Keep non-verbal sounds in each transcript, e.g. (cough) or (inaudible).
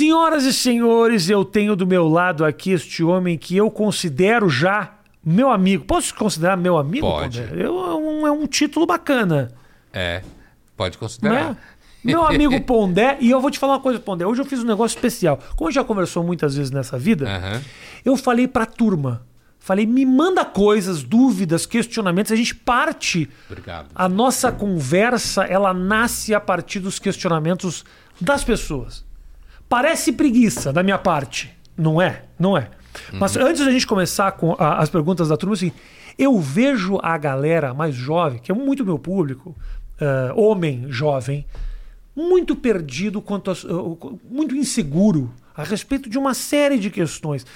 Senhoras e senhores, eu tenho do meu lado aqui este homem que eu considero já meu amigo. Posso considerar meu amigo? Pode. Pondé? Eu, é, um, é um título bacana. É, pode considerar. é? Meu amigo (laughs) Pondé, e eu vou te falar uma coisa, Pondé. Hoje eu fiz um negócio especial. Como a gente já conversou muitas vezes nessa vida, Aham. eu falei pra turma. Falei, me manda coisas, dúvidas, questionamentos. A gente parte. Obrigado. A nossa conversa, ela nasce a partir dos questionamentos das pessoas. Parece preguiça da minha parte. Não é? Não é. Mas antes da gente começar com a- as perguntas da turma, assim, eu vejo a galera mais jovem, que é muito meu público, eh, homem jovem, muito perdido quanto a, uh, muito inseguro a respeito de uma série de questões,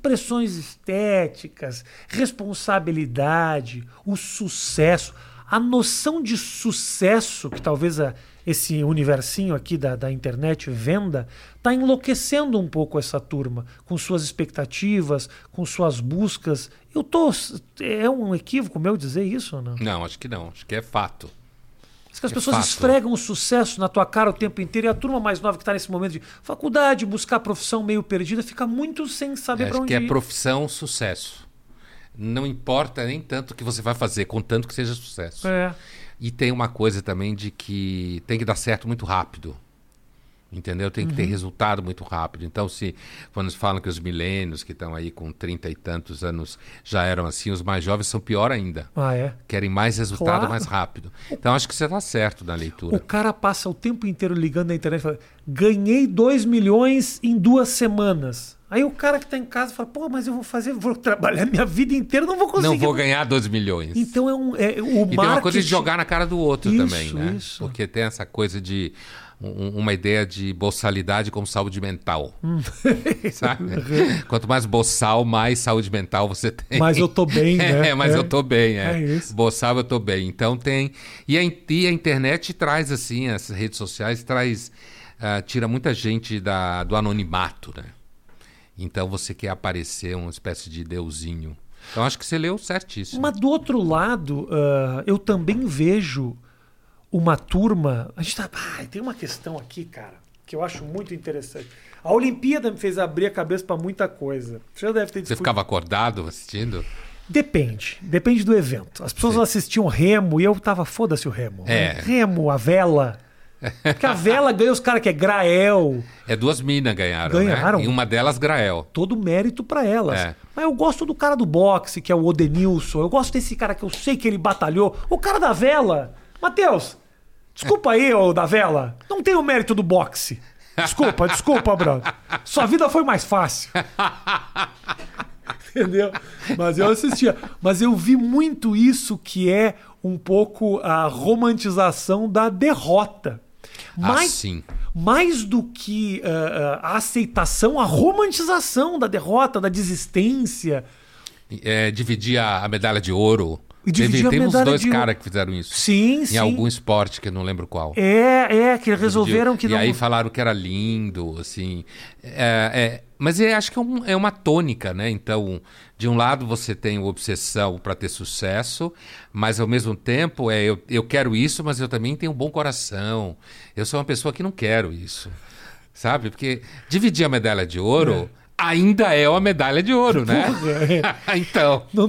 pressões estéticas, responsabilidade, o sucesso, a noção de sucesso que talvez a- esse universinho aqui da, da internet venda, está enlouquecendo um pouco essa turma com suas expectativas, com suas buscas. Eu tô é um equívoco meu dizer isso ou não? Não, acho que não. Acho que é fato. Diz que as É pessoas fato. esfregam o sucesso na tua cara o tempo inteiro e a turma mais nova que está nesse momento de faculdade, buscar profissão meio perdida, fica muito sem saber para acho onde que é ir. profissão sucesso. Não importa nem tanto o que você vai fazer, contanto que seja sucesso. É. E tem uma coisa também de que tem que dar certo muito rápido. Entendeu? Tem que Uhum. ter resultado muito rápido. Então, se quando falam que os milênios que estão aí com 30 e tantos anos já eram assim, os mais jovens são pior ainda. Ah, é. Querem mais resultado Claro. mais rápido. Então, acho que você está certo na O leitura. cara passa o tempo inteiro ligando na internet e fala: ganhei 2 milhões em duas semanas. Aí o cara que tá em casa fala: pô, mas eu vou fazer, vou trabalhar minha vida inteira, não vou conseguir. Não vou ganhar 12 milhões. Então é um. É, o E tem uma coisa de marketing- jogar na cara do outro Isso, também, né? isso. Porque tem essa coisa de um- uma ideia de boçalidade como saúde mental. Hum. (laughs) Sabe? Quanto mais boçal, mais saúde mental você tem. Mas eu tô bem, (laughs) né? É, mas É. eu tô bem, é. É isso. Boçal eu tô bem. Então tem. E a, e a internet traz, assim, as redes sociais traz. ah, tira muita gente da, do anonimato, né? Então você quer aparecer uma espécie de deusinho. Então acho que você leu certíssimo. Mas do outro lado, ah, eu também vejo uma turma. A gente tá. Ah, tem uma questão aqui, cara, que eu acho muito interessante. A Olimpíada me fez abrir a cabeça para muita coisa. Você já deve ter Você ficava acordado assistindo? Depende. Depende do evento. As pessoas assistiam remo e eu tava, foda-se o remo. É. Remo, a vela. Porque a vela ganha os caras que é Grael. É duas minas ganharam, Ganharam? né? E uma delas, Grael. Todo mérito pra elas. É. Mas eu gosto do cara do boxe, que é o Odenilson. Eu gosto desse cara que eu sei que ele batalhou. O cara da vela. Matheus, desculpa aí, ô da vela. Não tem o mérito do boxe. Desculpa, (laughs) desculpa, brother. Sua vida foi mais fácil. Entendeu? Mas eu assistia. Mas eu vi muito isso que é um pouco a romantização da derrota. Mais, Assim. mais do que ah, ah, a aceitação, a romantização da derrota, da desistência. É, dividir a, a medalha de ouro. E dividir a Teve, tem uns medalha dois de caras que fizeram isso. Sim, Em sim. algum esporte que eu não lembro qual. É, é, que resolveram que e não. aí falaram que era lindo, assim. É, é, mas eu acho que é, um- é uma tônica, né? Então, de um lado você tem obsessão para ter sucesso, mas ao mesmo tempo é eu, eu quero isso, mas eu também tenho um bom coração. Eu sou uma pessoa que não quero isso, sabe? Porque dividir a medalha de ouro ainda é uma medalha de ouro, né? (laughs) então. Não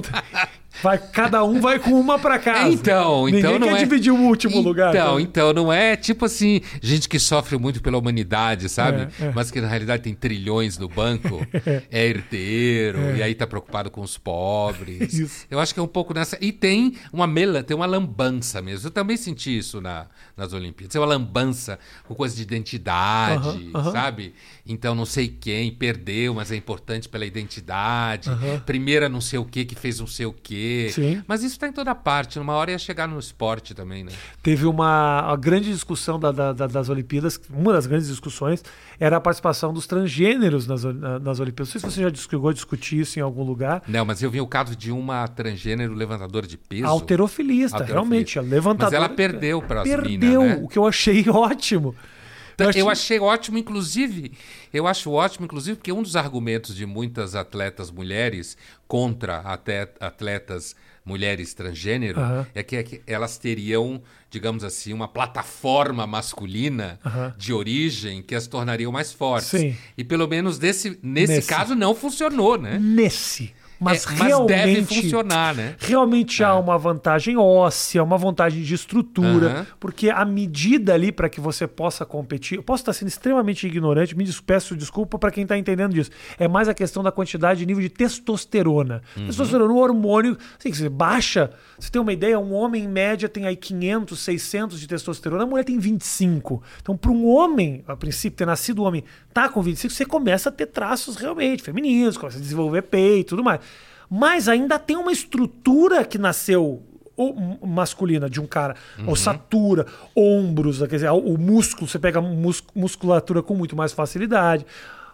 Vai, cada um vai com uma pra casa. Então, Ninguém então não quer é... dividir o último lugar. Então, tá? então não é tipo assim, gente que sofre muito pela humanidade, sabe? É, é. Mas que na realidade tem trilhões no banco, (laughs) é herdeiro e aí tá preocupado com os pobres. Isso. Eu acho que é um pouco nessa e tem uma mela, tem uma lambança mesmo. Eu também senti isso na, nas Olimpíadas. Tem uma lambança com coisa de identidade, Aham, aham. sabe? Então não sei quem perdeu, mas é importante pela identidade. Aham. Primeira não sei o que que fez não sei o Sim. Mas isso está em toda parte. Numa hora ia chegar no esporte também, né? Teve uma grande discussão da- da- da- das Olimpíadas, uma das grandes discussões era a participação dos transgêneros nas, nas Olimpíadas. Não sei se você já chegou a discutir isso em algum lugar. Não, mas eu vi o caso de uma transgênero levantadora de peso. Alterofilista, Alterofilista. realmente, levantadora. Mas ela perdeu para as Perdeu, minas, né? o que eu achei (laughs) ótimo. Acho- Eu achei ótimo, inclusive, eu acho ótimo, inclusive, porque um dos argumentos de muitas atletas mulheres contra atletas mulheres transgênero Aham. é que, é que elas teriam, digamos assim, uma plataforma masculina Aham. de origem que as tornariam mais fortes. Sim. E pelo menos desse, nesse, Nesse. caso não funcionou, né? Nesse. Mas, É, realmente, deve funcionar, né? Realmente há uma vantagem óssea, uma vantagem de estrutura, Aham. porque a medida ali para que você possa competir, eu posso estar sendo extremamente ignorante, me des- peço desculpa para quem está entendendo disso. É mais a questão da quantidade de nível de testosterona. Uhum. Testosterona, o hormônio, assim, você baixa, você tem uma ideia, um homem em média tem aí 500, 600 de testosterona, a mulher tem 25. Então, para um homem, a princípio, ter nascido homem, tá com 25, você começa a ter traços realmente femininos, começa a desenvolver peito e tudo mais. Mas ainda tem uma estrutura que nasceu masculina de um cara, ossatura, ombros, quer dizer, o músculo, você pega mus- musculatura com muito mais facilidade.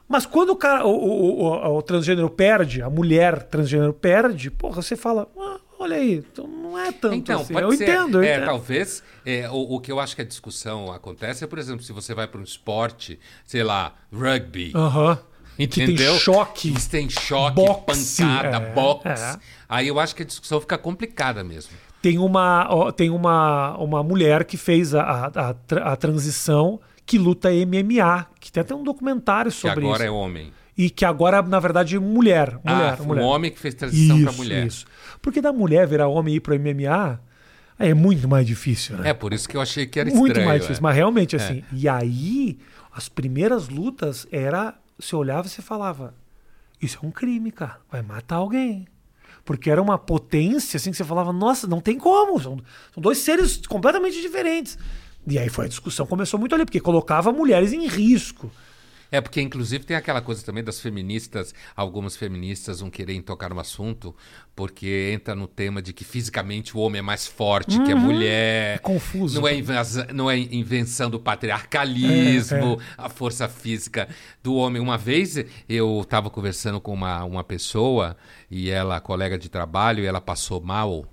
Mas quando o cara, o, o- o- o transgênero perde, a mulher transgênero perde, porra, você fala, "Ah, olha aí, então não é tanto Então, assim. eu ser. entendo, eu é, entendo. talvez é, o, o que eu acho que a discussão acontece é, por exemplo, se você vai para um esporte, sei lá, rugby. Aham. Que tem choque. Que tem choque, Boxe, pancada, é, boxe. é. Aí eu acho que a discussão fica complicada mesmo. Tem uma, tem uma, uma mulher que fez a, a, a a transição que luta MMA, que tem até um documentário Que sobre agora isso. é homem. E que agora, na verdade, mulher. mulher, ah, mulher. um homem que fez transição para Isso, mulher. Isso. Porque da mulher virar homem e ir pro MMA é muito mais difícil, né? É por isso que eu achei que era muito estranho. mais é. difícil. Mas realmente, assim. E aí, as primeiras lutas era. Você olhava e você falava: Isso é um crime, cara. Vai matar alguém. Porque era uma potência, assim, que você falava, nossa, não tem como. São, são dois seres completamente diferentes. E aí foi a discussão, começou muito ali, porque colocava mulheres em risco. É porque, inclusive, tem aquela coisa também das feministas, algumas feministas não querem tocar no assunto, porque entra no tema de que fisicamente o homem é mais forte que a mulher. É confuso. Não é, não é invenção do patriarcalismo, É, a força física do homem. Uma vez eu estava conversando com uma, uma pessoa, e ela, colega de trabalho, e ela passou mal.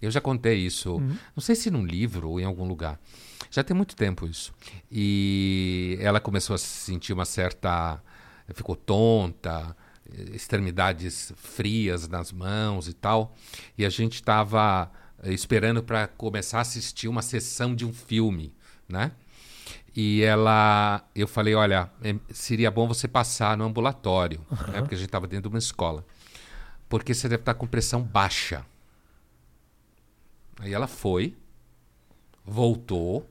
Eu já contei isso, Uhum. não sei se num livro ou em algum lugar. Já tem muito tempo isso. E ela começou a sentir uma certa. ficou tonta, eh, extremidades frias nas mãos e tal. E a gente estava esperando para começar a assistir uma sessão de um filme, né? E ela, eu falei, olha, eh, seria bom você passar no ambulatório, né? Porque a gente estava dentro de uma escola. Porque você deve estar com pressão baixa. Aí ela foi, voltou,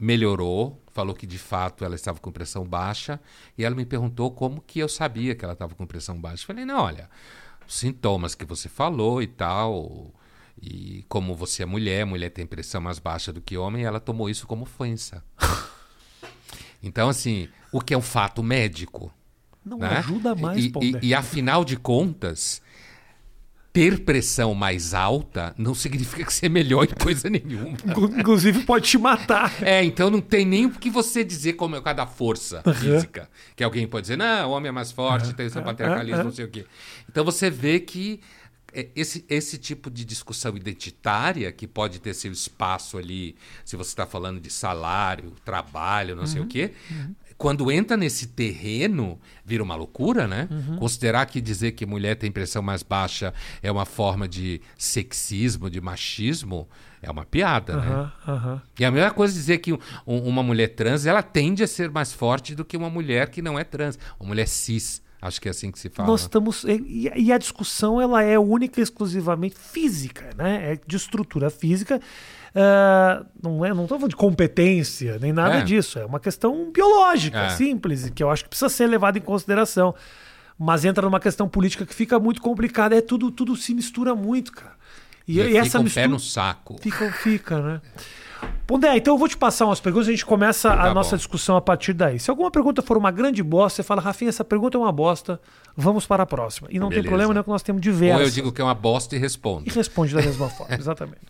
melhorou, falou que de fato ela estava com pressão baixa e ela me perguntou como que eu sabia que ela estava com pressão baixa. Eu falei, não, olha, os sintomas que você falou e tal, e como você é mulher, mulher tem pressão mais baixa do que homem, ela tomou isso como ofensa. (laughs) então, assim, o que é um fato médico? Não né? ajuda mais, e, e, e afinal de contas, ter pressão mais alta não significa que você é melhor em coisa nenhuma. (laughs) Inclu- Inclusive pode te matar. É, então não tem nem o que você dizer como é cada força física. Que alguém pode dizer, não, o homem é mais forte, tem o seu patriarcalismo, não sei o quê. Então você vê que é, esse, esse tipo de discussão identitária, que pode ter seu espaço ali, se você está falando de salário, trabalho, não sei o quê, quando entra nesse terreno, vira uma loucura, né? Considerar que dizer que mulher tem pressão mais baixa é uma forma de sexismo, de machismo, é uma piada, né? Aham, aham. E a mesma coisa dizer que um- uma mulher trans, ela tende a ser mais forte do que uma mulher que não é trans. Uma mulher cis, acho que é assim que se fala. Nós estamos. E, e a discussão ela é única e exclusivamente física, né? É de estrutura física. Ah, não é, não estou falando de competência nem nada É. disso. É uma questão biológica, É. simples, que eu acho que precisa ser levada em consideração. Mas entra numa questão política que fica muito complicada. É tudo, tudo se mistura muito, cara. E, E e essa fica um mistura pé no saco. fica, fica, né? Pondé, então eu vou te passar umas perguntas e a gente começa a Tá nossa bom. discussão a partir daí. Se alguma pergunta for uma grande bosta, você fala, Rafinha, essa pergunta é uma bosta, vamos para a próxima. E não tem Beleza. problema, não, que nós temos Ou diversas. eu digo que é uma bosta e respondo. E responde da mesma forma, (laughs) exatamente.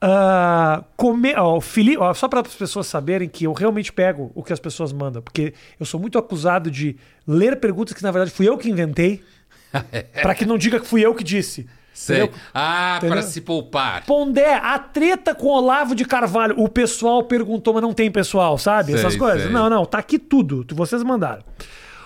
Ah, come... ó, Fili- ó, só para as pessoas saberem que eu realmente pego o que as pessoas mandam, porque eu sou muito acusado de ler perguntas que na verdade fui eu que inventei, (laughs) para que não diga que fui eu que disse. Sei. Entendeu? Ah, Entendeu? para se poupar. Pondé, a treta com Olavo de Carvalho. O pessoal perguntou, mas não tem pessoal, sabe? Sei, Essas coisas. sei. Não, não, tá aqui tudo. Vocês mandaram.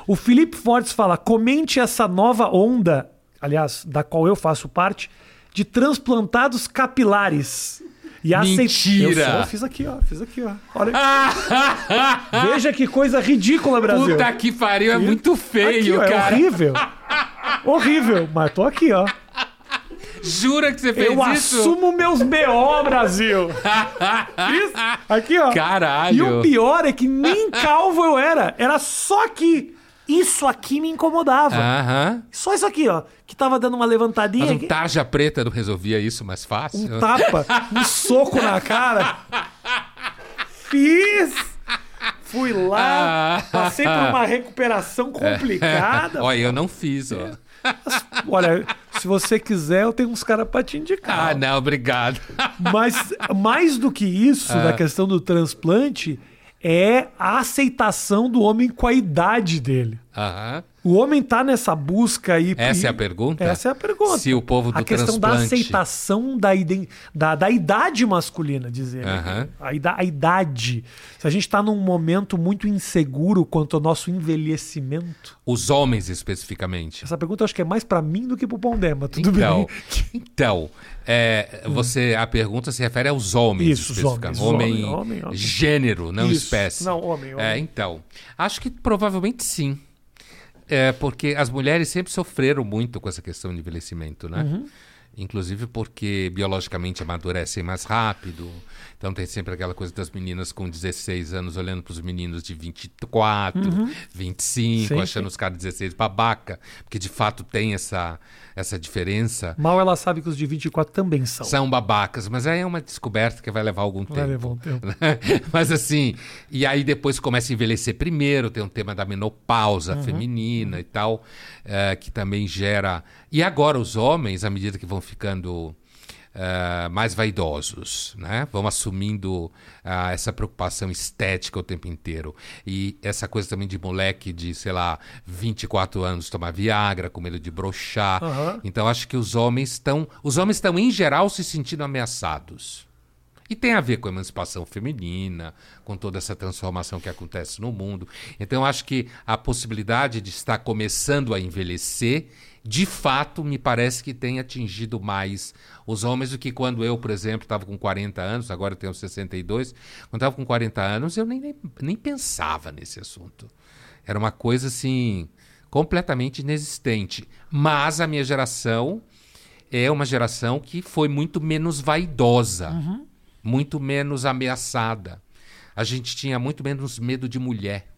O Felipe Fortes fala: comente essa nova onda, aliás, da qual eu faço parte, de transplantados capilares. E Mentira! Eu, eu fiz aqui, ó. Fiz aqui, ó. Olha aqui. (laughs) Veja que coisa ridícula, Brasil. Puta que pariu, é muito Aqui, feio, ó, É cara. horrível. (laughs) horrível. Mas tô aqui, ó. Jura que você fez Eu isso? assumo meus BO, Brasil. (laughs) Isso. Aqui, ó. Caralho. E o pior é que nem calvo eu era. Era só aqui. Isso aqui me incomodava. Aham. Só isso aqui, ó. Que tava dando uma levantadinha. Mas um tarja preta não resolvia isso mais fácil? Um tapa, um soco na cara. Fiz. Fui lá, Ah. passei por uma recuperação (laughs) complicada. Olha, eu não fiz, ó. Olha, se você quiser, eu tenho uns caras pra te indicar. Ah, não, obrigado. Mas mais do que isso, Ah. da questão do transplante, é a aceitação do homem com a idade dele. Aham. O homem tá nessa busca aí. Essa e- é a pergunta? Essa é a pergunta. Se o povo do A questão da transplante- aceitação da, da, da idade masculina, dizer. Aham. A, ida- a idade. Se a gente tá num momento muito inseguro quanto ao nosso envelhecimento. Os homens especificamente. Essa pergunta eu acho que é mais pra mim do que pro Pondé, mas tudo Então, bem. (laughs) então é, você, a pergunta se refere aos homens Isso, especificamente. homens, homem, homem, homem, homem. gênero, não Isso. espécie. Não, homem, homem. É, então, acho que provavelmente sim. É, porque as mulheres sempre sofreram muito com essa questão de envelhecimento, né? Uhum. Inclusive porque biologicamente amadurecem mais rápido. Então tem sempre aquela coisa das meninas com 16 anos olhando para os meninos de 24, 25, Uhum. Sim, achando os caras de 16 babaca. Porque de fato tem essa, essa diferença. Mal ela sabe que os de 24 também são. São babacas, mas aí é uma descoberta que vai levar algum Vai tempo. levar um tempo. (laughs) Mas assim, e aí depois começa a envelhecer primeiro, tem um tema da menopausa Uhum. feminina e tal, eh, que também gera. E agora os homens, à medida que vão ficando eh, mais vaidosos, né? Vão assumindo ah, essa preocupação estética o tempo inteiro. E essa coisa também de moleque de, sei lá, 24 anos tomar Viagra, com medo de brochar. Aham. Então acho que os homens estão. Os homens estão, em geral, se sentindo ameaçados. E tem a ver com a emancipação feminina, com toda essa transformação que acontece no mundo. Então, acho que a possibilidade de estar começando a envelhecer, de fato, me parece que tem atingido mais os homens do que quando eu, por exemplo, estava com 40 anos, agora eu tenho 62. Quando estava com 40 anos, eu nem, nem, nem pensava nesse assunto. Era uma coisa assim, completamente inexistente. Mas a minha geração é uma geração que foi muito menos vaidosa, muito menos ameaçada. A gente tinha muito menos medo de mulher.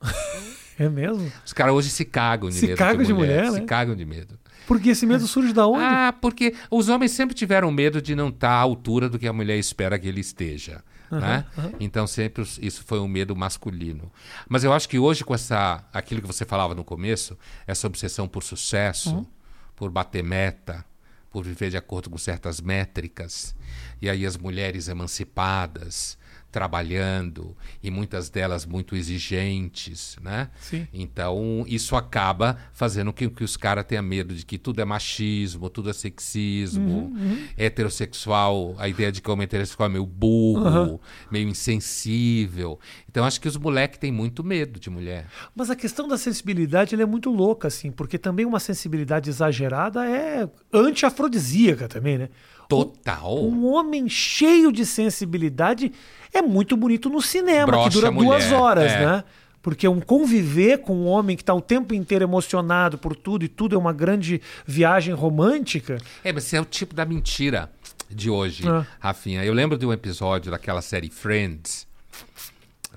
(laughs) É mesmo? Os caras hoje se cagam de Se medo cagam de de mulher. mulher, se né? cagam de medo. Porque esse medo surge da onde? Ah, porque os homens sempre tiveram medo de não estar à altura do que a mulher espera que ele esteja. né? Então sempre isso foi um medo masculino. Mas eu acho que hoje com essa aquilo que você falava no começo, essa obsessão por sucesso, por bater meta, por viver de acordo com certas métricas, e aí as mulheres emancipadas, trabalhando e muitas delas muito exigentes, né? Sim. Então, isso acaba fazendo com que os caras tenham medo de que tudo é machismo, tudo é sexismo, heterossexual, a ideia de que o homem heterossexual é meio burro, meio insensível. Então, acho que os moleques têm muito medo de mulher. Mas a questão da sensibilidade é muito louca, assim, porque também uma sensibilidade exagerada é anti-afrodisíaca também, né? Total. Um homem cheio de sensibilidade é muito bonito no cinema, Brocha que dura mulher, duas horas, é. né? Porque um conviver com um homem que está o tempo inteiro emocionado por tudo e tudo é uma grande viagem romântica. É, mas esse é o tipo da mentira de hoje, Ah. Rafinha. Eu lembro de um episódio daquela série Friends,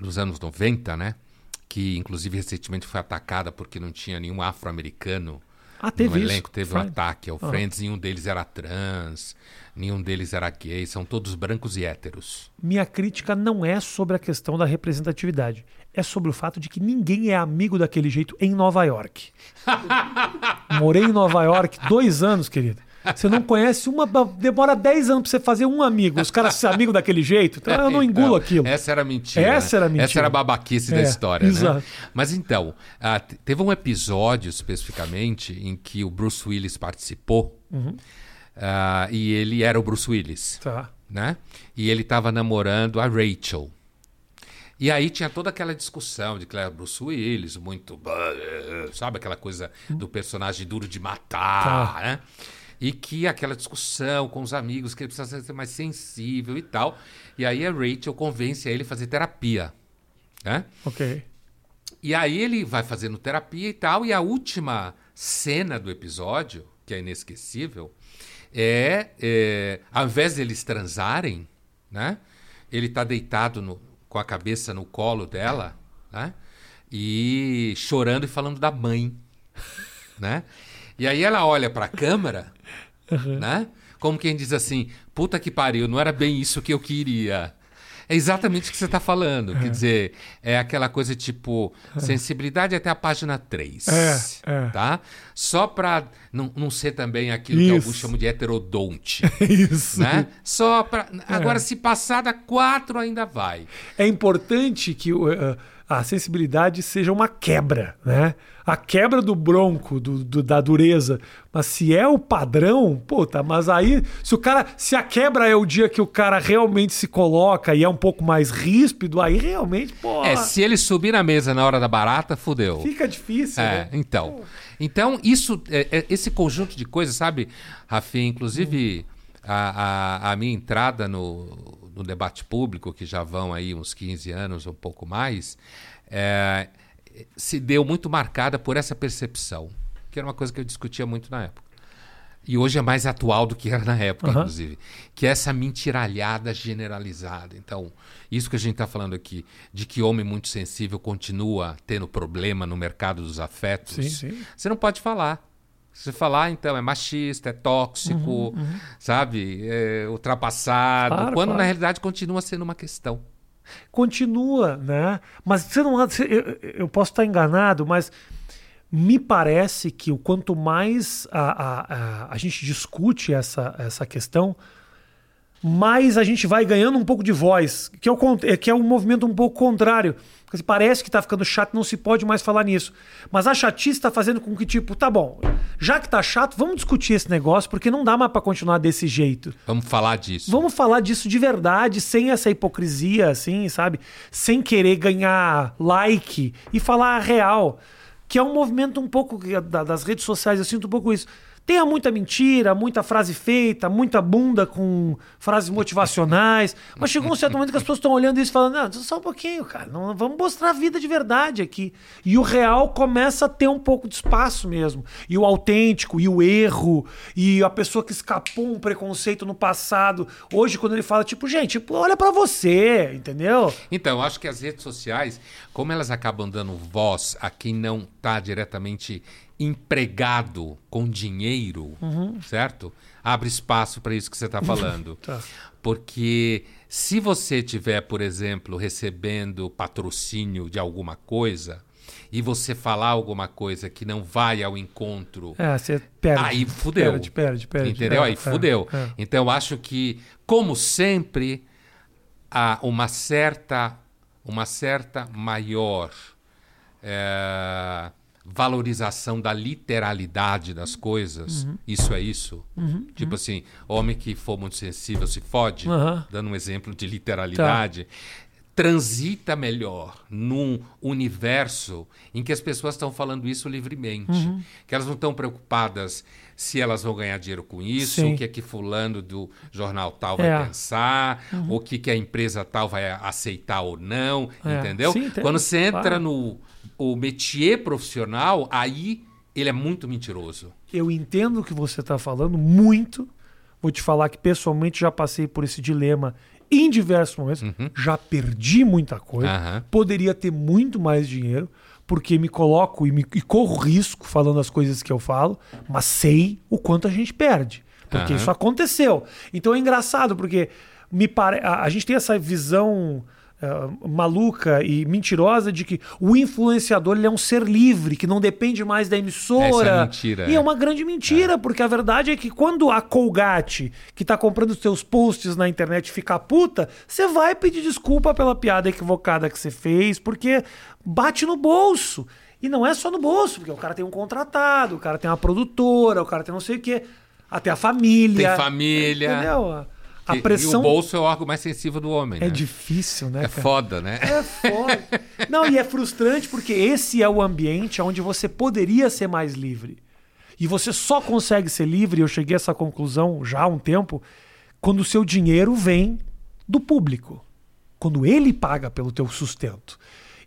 dos anos 90, né? Que inclusive recentemente foi atacada porque não tinha nenhum afro-americano Ah, teve no isso. elenco. Teve um Friends. ataque ao Ah. Friends, nenhum deles era trans, nenhum deles era gay, são todos brancos e héteros. Minha crítica não é sobre a questão da representatividade. É sobre o fato de que ninguém é amigo daquele jeito em Nova York. (laughs) Morei em Nova York dois anos, querido. Você não conhece uma. Demora 10 anos pra você fazer um amigo. Os caras ser amigo daquele jeito. Então eu não engulo Então, aquilo. Essa era mentira. Essa né? era mentira. Essa era a babaquice da É, história, né? exato. Mas então, te- teve um episódio especificamente em que o Bruce Willis participou. Uhum. ah, e ele era o Bruce Willis, Tá. né? E ele estava namorando a Rachel. E aí tinha toda aquela discussão de era Bruce Willis, muito. Sabe aquela coisa do personagem duro de matar, Tá. né? E que aquela discussão com os amigos, que ele precisa ser mais sensível e tal. E aí a Rachel convence ele a fazer terapia, né? Ok. E aí ele vai fazendo terapia e tal, e a última cena do episódio, que é inesquecível, é, é ao invés deles transarem, né? Ele tá deitado no- com a cabeça no colo dela, né? E chorando e falando da mãe, (laughs) né? E aí ela olha para a câmera, né? Como quem diz assim, puta que pariu, não era bem isso que eu queria. É exatamente o que você está falando. Quer dizer, é aquela coisa tipo, sensibilidade até a página 3. É, é. Tá? Só para não, não ser também aquilo que Isso. alguns chamam de heterodonte. (laughs) Isso. né? Só para. Agora, se passar da 4, ainda vai. É importante que eh, a sensibilidade seja uma quebra, né? A quebra do bronco, do, do- da dureza. Mas se é o padrão, puta, mas aí, se o cara. Se a quebra é o dia que o cara realmente se coloca e é um pouco mais ríspido, aí realmente, pô. É, se ele subir na mesa na hora da barata, fudeu. Fica difícil, É, né? então. Então, isso, é- é- esse conjunto de coisas, sabe, Rafinha, inclusive a, a- a minha entrada no, no debate público, que já vão aí uns 15 anos, um pouco mais, é, se deu muito marcada por essa percepção, que era uma coisa que eu discutia muito na época. E hoje é mais atual do que era na época, Aham. inclusive. Que é essa mentiralhada generalizada. Então, isso que a gente está falando aqui, de que homem muito sensível continua tendo problema no mercado dos afetos, Sim, sim. você não pode falar. Se você falar, então, é machista, é tóxico, sabe? É ultrapassado. Uhum, Claro, quando claro. na realidade continua sendo uma questão. continua, né? Mas você não, eu, eu posso estar enganado, mas me parece que o quanto mais a, a, a, a gente discute essa, essa questão, mais a gente vai ganhando um pouco de voz, que é o, é- que é um movimento um pouco contrário. Porque Parece que está ficando chato, não se pode mais falar nisso. Mas a chatice está fazendo com que, tipo, tá bom, já que tá chato, vamos discutir esse negócio, porque não dá mais para continuar desse jeito. Vamos falar disso. Vamos falar disso de verdade, sem essa hipocrisia, assim, sabe? Sem querer ganhar like e falar a real. Que é um movimento um pouco da- das redes sociais, eu sinto um pouco isso. Tenha muita mentira, muita frase feita, muita bunda com frases motivacionais. Mas chegou um certo momento que as pessoas estão olhando isso e falando: não, só um pouquinho, cara. Não, vamos mostrar a vida de verdade aqui. E o real começa a ter um pouco de espaço mesmo. E o autêntico, e o erro, e a pessoa que escapou um preconceito no passado. Hoje, quando ele fala, tipo, gente, olha pra você, entendeu? Então, eu acho que as redes sociais, como elas acabam dando voz a quem não está diretamente empregado com dinheiro, certo? Abre espaço para isso que você está falando. Tá. Porque se você tiver, por exemplo, recebendo patrocínio de alguma coisa e você falar alguma coisa que não vai ao encontro É, você perde. Aí fudeu. Perde, perde, perde. Entendeu? É, Aí é, fudeu. é. Então eu acho que, como sempre, há uma certa, uma certa maior eh, valorização da literalidade das coisas. Uhum. Isso é isso. Tipo assim, homem que for muito sensível se fode, Aham. dando um exemplo de Tá. literalidade. Transita melhor num universo em que as pessoas estão falando isso livremente. Uhum. Que elas não estão preocupadas se elas vão ganhar dinheiro com isso, Sim. o que é que fulano do jornal tal vai É. Uhum. pensar, o que, que a empresa tal vai aceitar ou não, É. entendeu? Sim, Quando você entra claro. no o métier profissional, aí ele é muito mentiroso. Eu entendo o que você está falando muito. Vou te falar que pessoalmente já passei por esse dilema em diversos momentos. Já perdi muita coisa. Uhum. Poderia ter muito mais dinheiro, porque me coloco e, me, e corro risco falando as coisas que eu falo, mas sei o quanto a gente perde. Porque Aham. isso aconteceu. Então é engraçado, porque me pare... a, a gente tem essa visão eh, maluca e mentirosa de que o influenciador ele é um ser livre, que não depende mais da emissora. Essa é mentira, E é é. uma grande mentira, porque a verdade é que quando a Colgate, que tá comprando os teus posts na internet, ficar puta, você vai pedir desculpa pela piada equivocada que você fez, porque bate no bolso. E não é só no bolso, porque o cara tem um contratado, o cara tem uma produtora, o cara tem não sei o quê. Até a família. Tem família. Entendeu? A- E- pressão E o bolso é o órgão mais sensível do homem, é né? difícil, né? É cara? foda, né? É foda. Não, e é frustrante porque esse é o ambiente onde você poderia ser mais livre. E você só consegue ser livre, eu cheguei a essa conclusão já há um tempo, quando o seu dinheiro vem do público. Quando ele paga pelo teu sustento.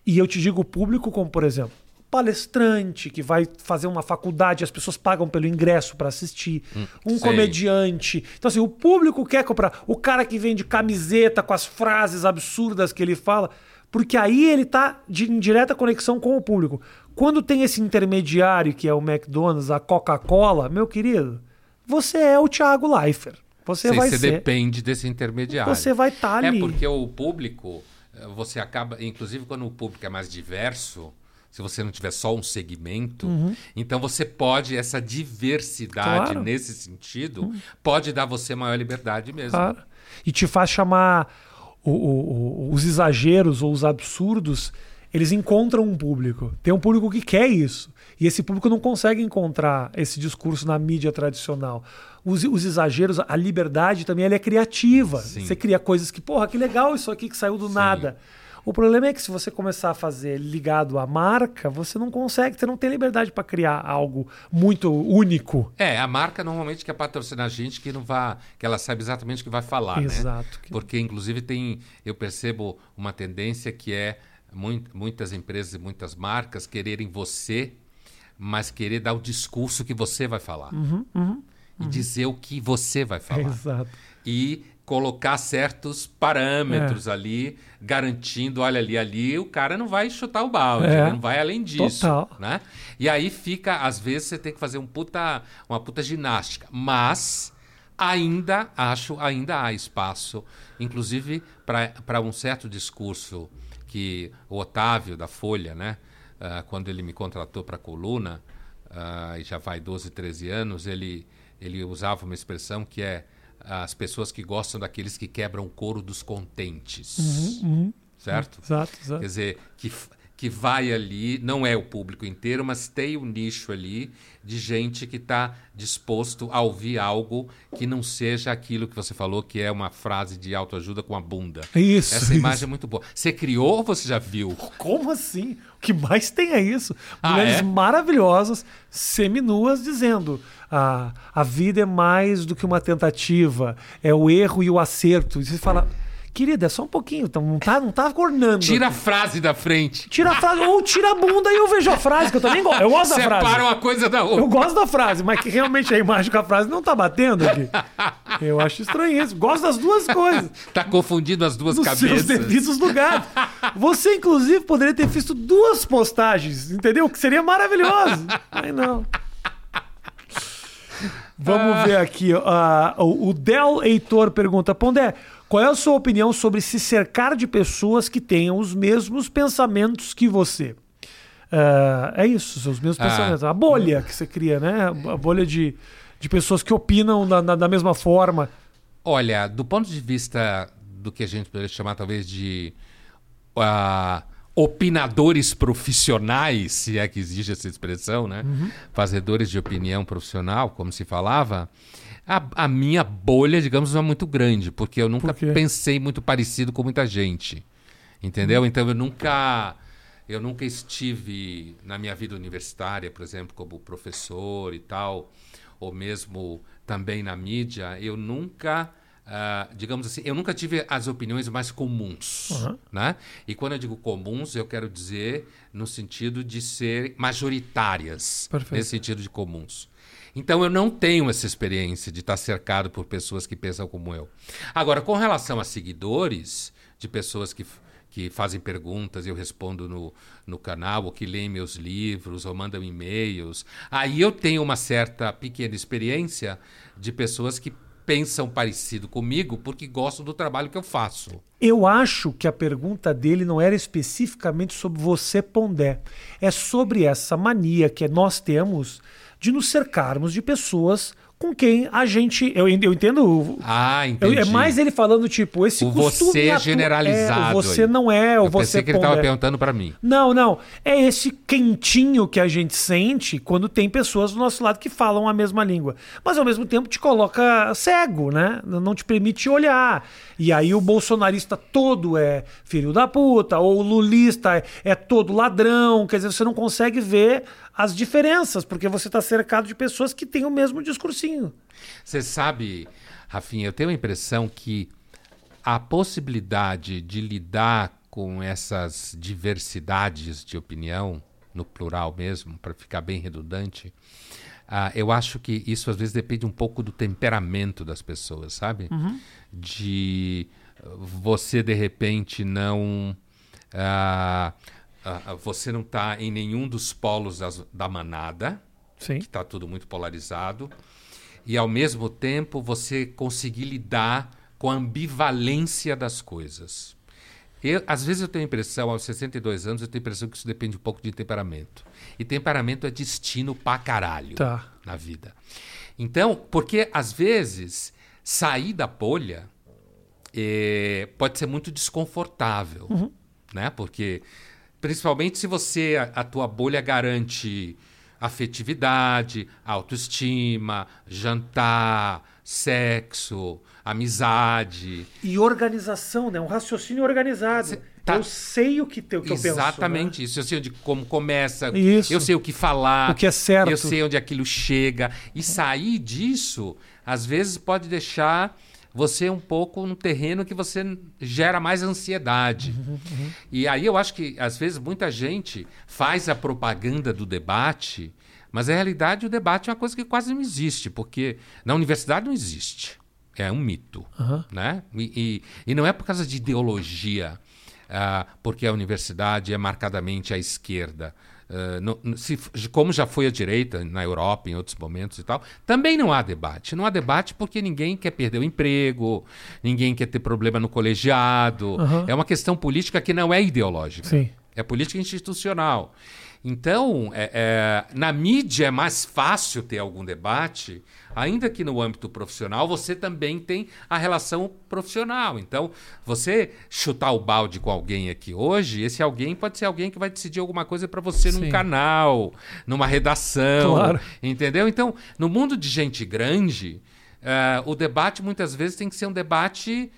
E eu te digo público como, por exemplo, palestrante que vai fazer uma faculdade, as pessoas pagam pelo ingresso para assistir, um sei. comediante. Então assim, o público quer comprar, o cara que vende camiseta com as frases absurdas que ele fala, porque aí ele tá de, em direta conexão com o público. Quando tem esse intermediário que é o McDonald's, a Coca-Cola, meu querido, você é o Thiago Leifert. Você Você, vai você ser. depende desse intermediário. Você vai estar ali. É porque o público, eh, você acaba, inclusive quando o público é mais diverso, se você não tiver só um segmento, então você pode, essa diversidade Uhum. Claro. Uhum. nesse sentido, pode dar você maior liberdade mesmo. Claro. E te faz chamar o- o- o- os exageros ou os absurdos, eles encontram um público. Tem um público que quer isso. E esse público não consegue encontrar esse discurso na mídia tradicional. Os, os exageros, a liberdade também ela é criativa. Sim. Você cria coisas que, porra, que legal isso aqui que saiu do nada. O problema é que se você começar a fazer ligado à marca, você não consegue, você não tem liberdade para criar algo muito único. É, a marca normalmente quer patrocinar gente que não vá, que ela sabe exatamente o que vai falar, né? Exato. Porque inclusive tem, eu percebo uma tendência que é mui- muitas empresas e muitas marcas quererem você, mas querer dar o discurso que você vai falar. E dizer o que você vai falar. (laughs) Exato. E colocar certos parâmetros ali, garantindo, olha ali, ali, o cara não vai chutar o balde, É. não vai além disso, Total. né? E aí fica, às vezes você tem que fazer um puta, uma puta ginástica, mas ainda acho, ainda há espaço, inclusive para um certo discurso que o Otávio da Folha, né, ah, quando ele me contratou para a coluna, ah, e já vai 12, 13 anos, ele ele usava uma expressão que é as pessoas que gostam daqueles que quebram o couro dos contentes, certo? Exato, exato. Quer dizer, que, que vai ali, não é o público inteiro, mas tem um nicho ali de gente que está disposto a ouvir algo que não seja aquilo que você falou, que é uma frase de autoajuda com a bunda. Isso, Essa isso. imagem é muito boa. Você criou ou você já viu? Como assim? O que mais tem é isso. Ah, Mulheres é? maravilhosas, seminuas, dizendo: a, a vida é mais do que uma tentativa, é o erro e o acerto. E você fala, querida, é só um pouquinho, então não tá, não tá cornando. Tira a frase da frente. Tira a frase, ou tira a bunda e eu vejo a frase, que eu também gosto. Eu gosto da frase. Separa uma coisa da Eu outra. gosto da frase, mas que realmente a imagem com a frase não tá batendo aqui. (laughs) Eu acho estranho isso. Gosto das duas coisas. Tá confundindo as duas nos cabeças. seus devidos lugares. Você, inclusive, poderia ter visto duas postagens, entendeu? Que seria maravilhoso. Mas não. Vamos ver aqui. Ah, o o Del Heitor pergunta: Pondé, qual é a sua opinião sobre se cercar de pessoas que tenham os mesmos pensamentos que você? Ah, é isso, seus mesmos Ah. pensamentos. A bolha que você cria, né? A bolha de, de pessoas que opinam da, da- da mesma forma. Olha, do ponto de vista do que a gente poderia chamar talvez de ah, opinadores profissionais, se é que existe essa expressão, né? Fazedores de opinião profissional, como se falava. A, a minha bolha, digamos, não é muito grande, porque eu nunca Por pensei muito parecido com muita gente. Entendeu? Então eu nunca eu nunca estive na minha vida universitária, por exemplo, como professor e tal, ou mesmo também na mídia, eu nunca, ah, digamos assim, eu nunca tive as opiniões mais comuns, Uhum. né? E quando eu digo comuns, eu quero dizer no sentido de ser majoritárias, Perfeito. nesse sentido de comuns. Então eu não tenho essa experiência de estar cercado por pessoas que pensam como eu. Agora, com relação a seguidores, de pessoas que, que fazem perguntas eu respondo no, no canal, ou que leem meus livros, ou mandam e-mails, aí eu tenho uma certa pequena experiência de pessoas que pensam parecido comigo porque gostam do trabalho que eu faço. Eu acho que a pergunta dele não era especificamente sobre você, Pondé. É sobre essa mania que nós temos de nos cercarmos de pessoas com quem a gente. Eu, eu entendo. Ah, eu- entendi. é mais ele falando, tipo, esse O costume você atu- generalizado É, você aí. não é, o Eu você pensei que ele estava perguntando para mim. Não, não. É esse quentinho que a gente sente quando tem pessoas do nosso lado que falam a mesma língua. Mas ao mesmo tempo te coloca cego, né? Não te permite olhar. E aí o bolsonarista todo é filho da puta, ou o lulista é, é todo ladrão. Quer dizer, você não consegue ver as diferenças, porque você está cercado de pessoas que têm o mesmo discursinho. Você sabe, Rafinha, eu tenho a impressão que a possibilidade de lidar com essas diversidades de opinião, no plural mesmo, para ficar bem redundante, ah, eu acho que isso às vezes depende um pouco do temperamento das pessoas, sabe? De você de repente não. ah, ah, você não está em nenhum dos polos das- da manada Sim. que está tudo muito polarizado, e ao mesmo tempo você conseguir lidar com a ambivalência das coisas. Eu, às vezes eu tenho a impressão, aos 62 anos, eu tenho a impressão que isso depende um pouco de temperamento. E temperamento é destino pra caralho Tá. na vida. Então, porque às vezes sair da bolha eh, pode ser muito desconfortável, né? Porque principalmente se você a, a tua bolha garante afetividade, autoestima, jantar, sexo, amizade. E organização, né? Um raciocínio organizado. tá- Eu sei o que, te- o que eu penso. Exatamente né? isso. Eu sei onde como começa, Isso. eu sei o que falar, O que é certo. eu sei onde aquilo chega. E sair disso, às vezes, pode deixar você um pouco no terreno que você gera mais ansiedade. Uhum, E aí eu acho que, às vezes, muita gente faz a propaganda do debate, mas na realidade o debate é uma coisa que quase não existe, porque na universidade não existe. É um mito. Aham. Né? E, e, e não é por causa de ideologia, ah, porque a universidade é marcadamente à esquerda. Ah, não- não- se como já foi à direita na Europa em outros momentos e tal, também não há debate. Não há debate porque ninguém quer perder o emprego, ninguém quer ter problema no colegiado. Aham. É uma questão política que não é ideológica. Sim. É política institucional. Então, é- é, na mídia é mais fácil ter algum debate, ainda que no âmbito profissional você também tem a relação profissional. Então, você chutar o balde com alguém aqui hoje, esse alguém pode ser alguém que vai decidir alguma coisa para você num Sim. canal, numa redação. Claro. Entendeu? Então, no mundo de gente grande, é, o debate muitas vezes tem que ser um debate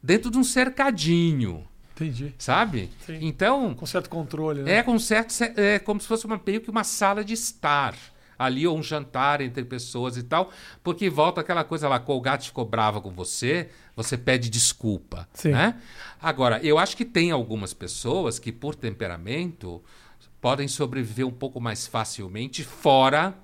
dentro de um cercadinho. Entendi. Sabe? Sim. Então, Com certo controle, né? é com certo, é como se fosse uma, meio que uma sala de estar ali ou um jantar entre pessoas e tal, porque volta aquela coisa lá, Colgate ficou brava com você, você pede desculpa, Sim. né? Agora, eu acho que tem algumas pessoas que por temperamento podem sobreviver um pouco mais facilmente fora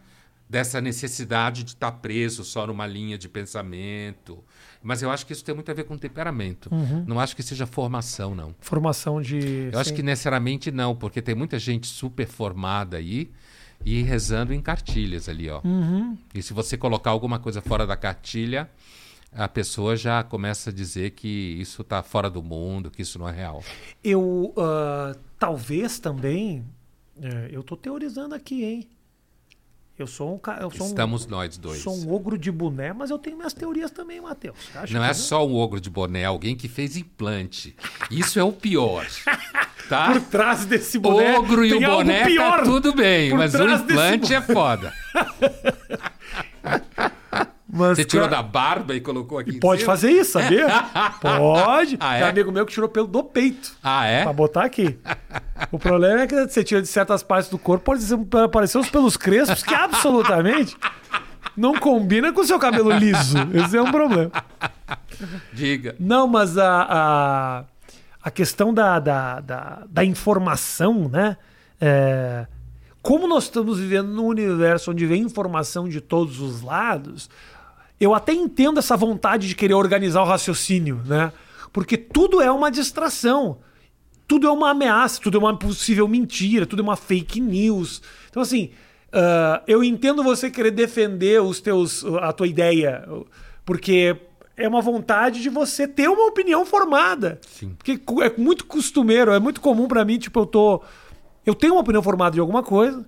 dessa necessidade de estar preso só numa linha de pensamento. Mas eu acho que isso tem muito a ver com temperamento. Não acho que seja formação, não. Formação de. Eu acho sim. que necessariamente não, porque tem muita gente super formada aí e rezando em cartilhas ali, ó. Uhum. E se você colocar alguma coisa fora da cartilha, a pessoa já começa a dizer que isso está fora do mundo, que isso não é real. Eu ah, talvez também. é, eu tô teorizando aqui, hein? Eu sou um cara. Sou um- Estamos nós dois. Sou um ogro de boné, mas eu tenho minhas teorias também, Matheus. Não é só um ogro de boné, é alguém que fez implante. Isso é o pior. (laughs) Tá? Por trás desse boné. ogro e o boné pior. tá tudo bem, por mas o implante é foda. (laughs) Mas, Você tirou cara, da barba e colocou aqui em Pode cima? fazer isso, sabia? (laughs) Pode. Ah, é? Tem amigo meu que tirou pelo do peito. Ah, é? Pra botar aqui. O problema é que você tira de certas partes do corpo, pode ser- aparecer os pelos crespos, que absolutamente não combina com o seu cabelo liso. Esse é um problema. Diga. Não, mas a, a, a questão da, da, da, da informação, né? É, como nós estamos vivendo num universo onde vem informação de todos os lados, eu até entendo essa vontade de querer organizar o raciocínio, né? Porque tudo é uma distração. Tudo é uma ameaça, tudo é uma possível mentira, tudo é uma fake news. Então, assim, ah, eu entendo você querer defender os teus, a tua ideia, porque é uma vontade de você ter uma opinião formada. Sim. Porque é muito costumeiro, é muito comum pra mim, tipo, eu tô. Eu tenho uma opinião formada de alguma coisa,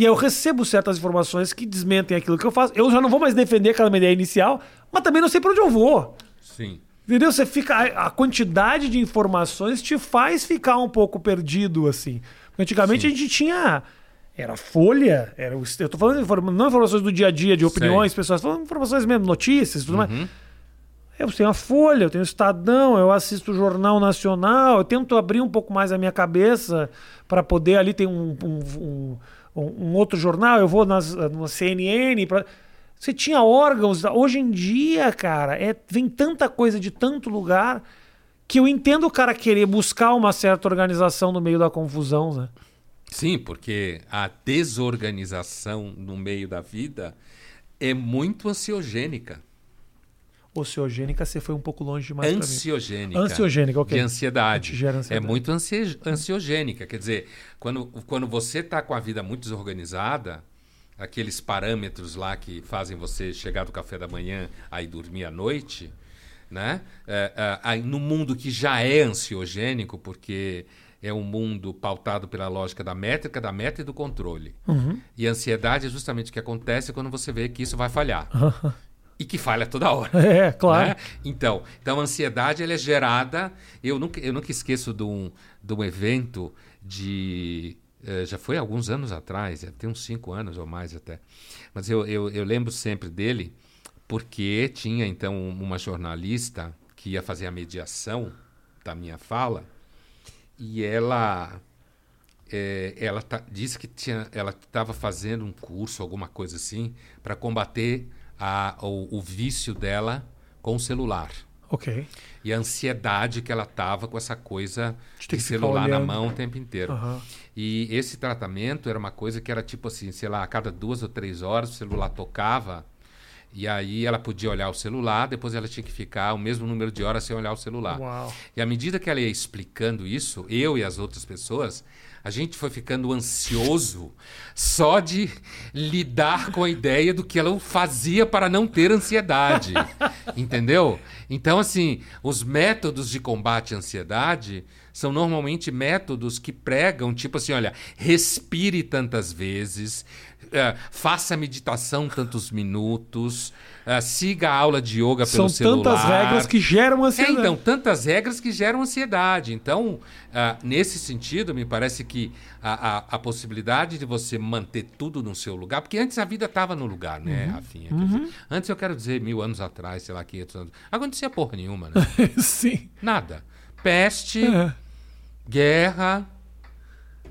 E aí eu recebo certas informações que desmentem aquilo que eu faço. Eu já não vou mais defender aquela minha ideia inicial, mas também não sei para onde eu vou. Sim. Entendeu? Você fica. A quantidade de informações te faz ficar um pouco perdido, assim. Antigamente a gente tinha. Era folha, era eu tô falando de informa- não informações do dia a dia, de opiniões, pessoas, falando informações mesmo, notícias tudo mais. Eu tenho a Folha, eu tenho o Estadão, eu assisto o Jornal Nacional, eu tento abrir um pouco mais a minha cabeça para poder ali tem um, um, um- um- outro jornal, eu vou nas, na CNN. Pra... Você tinha órgãos. Hoje em dia, cara, é, vem tanta coisa de tanto lugar que eu entendo o cara querer buscar uma certa organização no meio da confusão, né? Sim, porque a desorganização no meio da vida é muito ansiogênica. Ociogênica, você foi um pouco longe demais. Ansiogênica. Ansiogênica, ok. De ansiedade. Gera ansiedade. É muito ansi ansiogênica. Quer dizer, quando, quando você está com a vida muito desorganizada, aqueles parâmetros lá que fazem você chegar do café da manhã aí dormir à noite, né? É, é, no mundo que já é ansiogênico, porque é um mundo pautado pela lógica da métrica, da meta e do controle. E a ansiedade é justamente o que acontece quando você vê que isso vai falhar. (laughs) E que falha toda hora. (laughs) É, claro. né? Então, então a ansiedade ela é gerada. Eu nunca, eu nunca esqueço de um, de um evento de. eh, já foi alguns anos atrás, tem uns cinco anos ou mais até. Mas eu, eu, eu lembro sempre dele, porque tinha então uma jornalista que ia fazer a mediação da minha fala, e ela. eh, ela ta- disse que tinha, ela estava fazendo um curso, alguma coisa assim, para combater a, o, o vício dela com o celular. Ok. E a ansiedade que ela tava com essa coisa De celular na mão o tempo inteiro. Aham. E esse tratamento era uma coisa que era tipo assim, sei lá, a cada duas ou três horas o celular tocava e aí ela podia olhar o celular, depois ela tinha que ficar o mesmo número de horas sem olhar o celular. Uau. E à medida que ela ia explicando isso, eu e as outras pessoas, a gente foi ficando ansioso só de lidar com a ideia do que ela fazia para não ter ansiedade. entendeu? Então, assim, os métodos de combate à ansiedade são normalmente métodos que pregam, tipo assim, olha, respire tantas vezes, eh, faça meditação tantos minutos, eh, siga a aula de yoga São pelo celular. tantas regras que geram É, ansiedade. então, tantas regras que geram ansiedade. Então, ah, nesse sentido, me parece que a, a, a possibilidade de você manter tudo no seu lugar, porque antes a vida estava no lugar, né, Uhum. Rafinha? Quer dizer, antes eu quero dizer mil anos atrás, sei lá, 500 anos. Acontecia porra nenhuma, né? (laughs) Sim. Nada. Peste, É. guerra.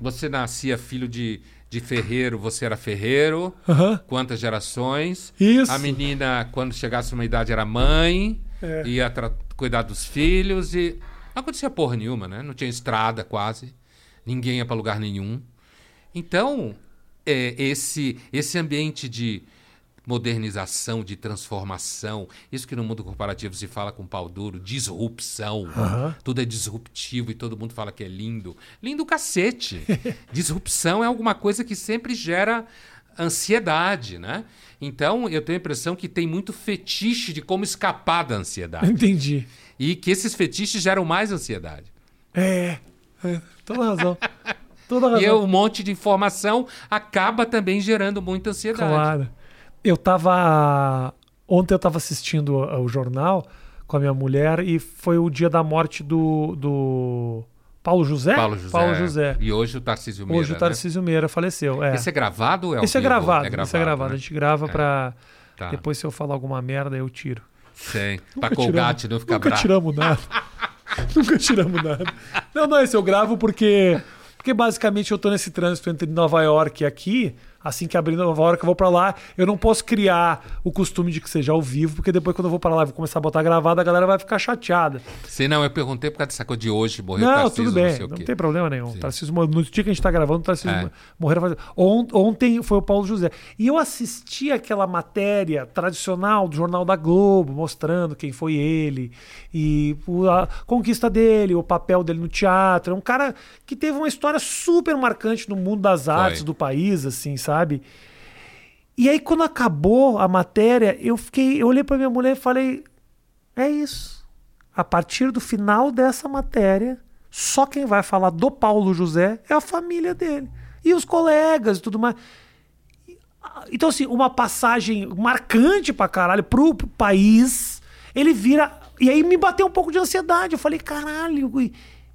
Você nascia filho de, de ferreiro, você era ferreiro. Aham. Quantas gerações? Isso. A menina, quando chegasse uma idade, era mãe, É. ia cuidar dos filhos e. Não acontecia porra nenhuma, né? Não tinha estrada quase. Ninguém ia para lugar nenhum. Então, é, esse, esse ambiente de modernização, de transformação, isso que no mundo corporativo se fala com pau duro, disrupção. Aham. Tudo é disruptivo e todo mundo fala que é lindo. Lindo cacete. (laughs) Disrupção é alguma coisa que sempre gera ansiedade, né? Então, eu tenho a impressão que tem muito fetiche de como escapar da ansiedade. Entendi. E que esses fetiches geram mais ansiedade. É. é. Toda razão. (laughs) Toda razão. E um monte de informação acaba também gerando muita ansiedade. Claro. Eu tava. Ontem eu tava assistindo o jornal com a minha mulher e foi o dia da morte do. do Paulo José? Paulo José. Paulo José. E hoje o Tarcísio Meira. Hoje o né? Tarcísio Meira faleceu. É. Esse é gravado ou é ao Esse é gravado, É esse é gravado. né? A gente grava pra. Tá. Depois, se eu falar alguma merda, eu tiro. Sei. Pra (laughs) Nunca Colgate tiramos- não ficar Nunca bravo. tiramos nada. (laughs) nunca tiramos nada. Não, não, esse eu gravo porque. Porque basicamente eu tô nesse trânsito entre Nova York e aqui. Assim que abrir Nova York, eu vou pra lá. Eu não posso criar o costume de que seja ao vivo, porque depois, quando eu vou pra lá e vou começar a botar gravado, a galera vai ficar chateada. Sei não, eu perguntei por causa dessa coisa de hoje, morreu não, tudo bem, não quê. tem problema nenhum. Sim. No dia que a gente tá gravando, o Tarcísio É. morreu. faz- Ontem foi o Paulo José. E eu assisti aquela matéria tradicional do Jornal da Globo, mostrando quem foi ele, e a conquista dele, o papel dele no teatro. É um cara que teve uma história super marcante no mundo das artes do país, assim, sabe? E aí, quando acabou a matéria, eu fiquei, eu olhei pra minha mulher e falei: é isso. A partir do final dessa matéria, só quem vai falar do Paulo José é a família dele. E os colegas e tudo mais. Então, assim, uma passagem marcante pra caralho pro país, ele vira. E aí me bateu um pouco de ansiedade. Eu falei, caralho,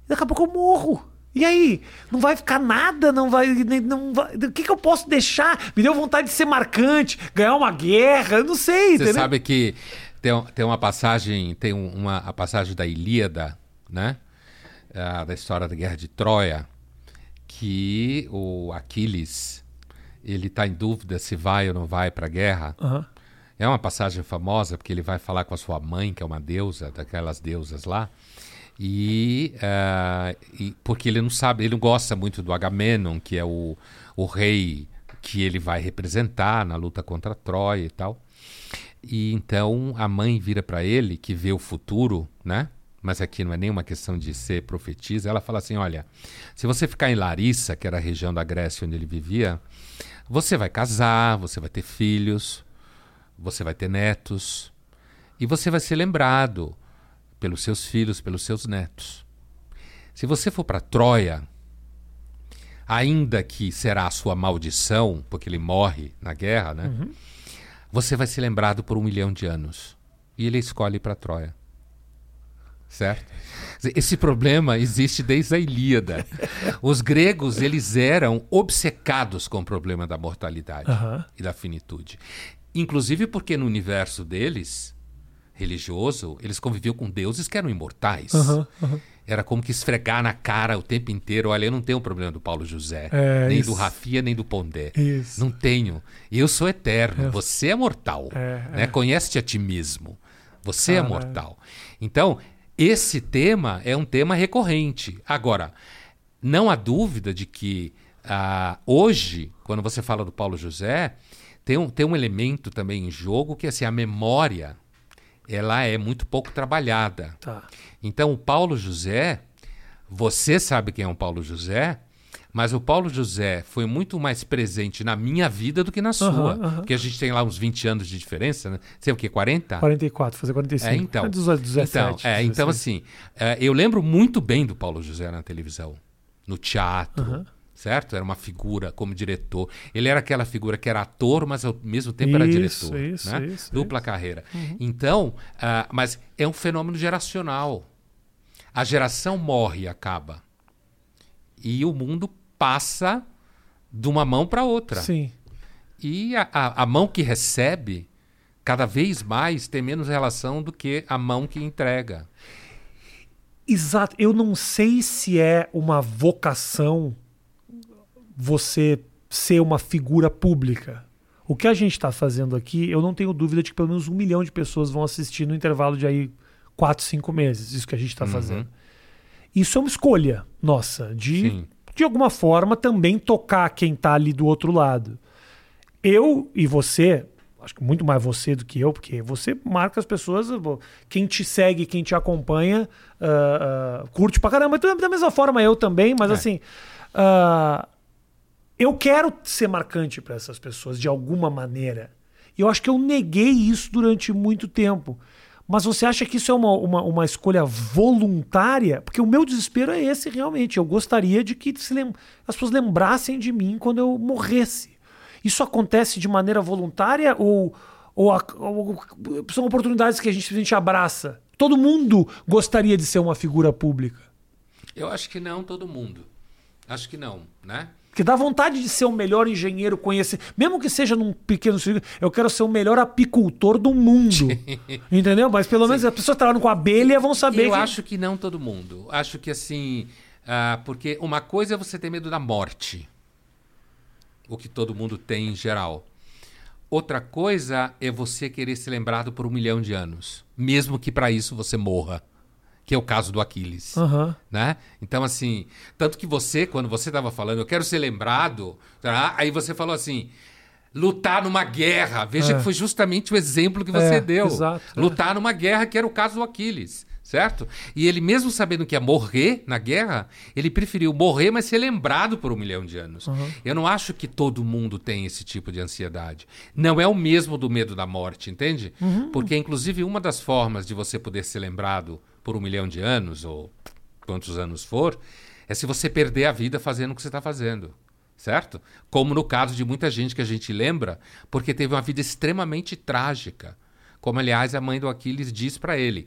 daqui a pouco eu morro. E aí? Não vai ficar nada? Não vai. Não vai o que, que eu posso deixar? Me deu vontade de ser marcante, ganhar uma guerra, eu não sei. Você entendeu? sabe que tem, tem uma passagem, tem uma a passagem da Ilíada, né? Ah, da história da Guerra de Troia, que o Aquiles ele está em dúvida se vai ou não vai para a guerra. Aham. É uma passagem famosa porque ele vai falar com a sua mãe, que é uma deusa, daquelas deusas lá. E, ah, e porque ele não sabe, ele não gosta muito do Agamenon, que é o, o rei que ele vai representar na luta contra Troia e tal. E então a mãe vira para ele, que vê o futuro, né? Mas aqui não é nenhuma questão de ser profetisa. Ela fala assim: olha, se você ficar em Larissa, que era a região da Grécia onde ele vivia, você vai casar, você vai ter filhos, você vai ter netos, e você vai ser lembrado pelos seus filhos, pelos seus netos. Se você for para Troia, ainda que será a sua maldição, porque ele morre na guerra, né? Você vai ser lembrado por um milhão de anos. E ele escolhe para Troia. Certo? Esse problema existe desde a Ilíada. Os gregos, eles eram obcecados com o problema da mortalidade Aham. e da finitude. Inclusive porque no universo deles, religioso, eles conviviam com deuses que eram imortais. Aham, aham. Era como que esfregar na cara o tempo inteiro. Olha, eu não tenho problema do Paulo José, É, nem isso. do Rafia, nem do Pondé. Isso. Não tenho. Eu sou eterno. Você é mortal. É, né? é. Conhece-te a ti mesmo. Você é Caralho. mortal. Então, esse tema é um tema recorrente. Agora, não há dúvida de que ah, hoje, quando você fala do Paulo José, tem um, tem um elemento também em jogo que assim, a memória ela é muito pouco trabalhada. Tá. Então, o Paulo José, você sabe quem é o Paulo José, mas o Paulo José foi muito mais presente na minha vida do que na sua. Porque a gente tem lá uns 20 anos de diferença, né? Sei o quê, 40? 44, fazer 45. É, então. É 17, então, é, então 16. assim, é, eu lembro muito bem do Paulo José na televisão, no teatro, Aham. Certo? Era uma figura como diretor. Ele era aquela figura que era ator, mas ao mesmo tempo era Isso, diretor. isso, né? isso, Dupla carreira. Então, ah, mas é um fenômeno geracional. A geração morre e acaba. E o mundo passa de uma mão para outra. Sim. E a, a, a mão que recebe, cada vez mais, tem menos relação do que a mão que entrega. Exato. Eu não sei se é uma vocação você ser uma figura pública. O que a gente está fazendo aqui, eu não tenho dúvida de que pelo menos um milhão de pessoas vão assistir no intervalo de aí quatro, cinco meses. Isso que a gente está fazendo. Isso é uma escolha nossa de, Sim. de alguma forma, também tocar quem está ali do outro lado. Eu e você, acho que muito mais você do que eu, porque você marca as pessoas, quem te segue, quem te acompanha, ah, ah, curte pra caramba. Da mesma forma eu também, mas É. assim, ah, eu quero ser marcante para essas pessoas de alguma maneira. E eu acho que eu neguei isso durante muito tempo. Mas você acha que isso é uma, uma, uma escolha voluntária? Porque o meu desespero é esse realmente. Eu gostaria de que as pessoas lembrassem de mim quando eu morresse. Isso acontece de maneira voluntária ou, ou, a- ou são oportunidades que a gente simplesmente abraça? Todo mundo gostaria de ser uma figura pública. Eu acho que não todo mundo. Acho que não, né? Porque dá vontade de ser o melhor engenheiro, conhecer. Mesmo que seja num pequeno eu quero ser o melhor apicultor do mundo. (laughs) entendeu? Mas pelo menos as pessoas trabalham com abelha vão saber. Eu que... acho que não todo mundo. Acho que assim. ah, porque uma coisa é você ter medo da morte. O que todo mundo tem em geral. Outra coisa é você querer ser lembrado por um milhão de anos. Mesmo que para isso você morra. Que é o caso do Aquiles. Aham. né? Então, assim, tanto que você, quando você estava falando, eu quero ser lembrado, tá? aí você falou assim, lutar numa guerra. Veja É. que foi justamente o exemplo que você É, deu. exato, é. lutar numa guerra, que era o caso do Aquiles, certo? E ele, mesmo sabendo que ia morrer na guerra, ele preferiu morrer, mas ser lembrado por um milhão de anos. Eu não acho que todo mundo tem esse tipo de ansiedade. Não é o mesmo do medo da morte, entende? Porque, inclusive, uma das formas de você poder ser lembrado por um milhão de anos, ou quantos anos for, é se você perder a vida fazendo o que você está fazendo. certo? Como no caso de muita gente que a gente lembra, porque teve uma vida extremamente trágica. Como, aliás, a mãe do Aquiles diz para ele.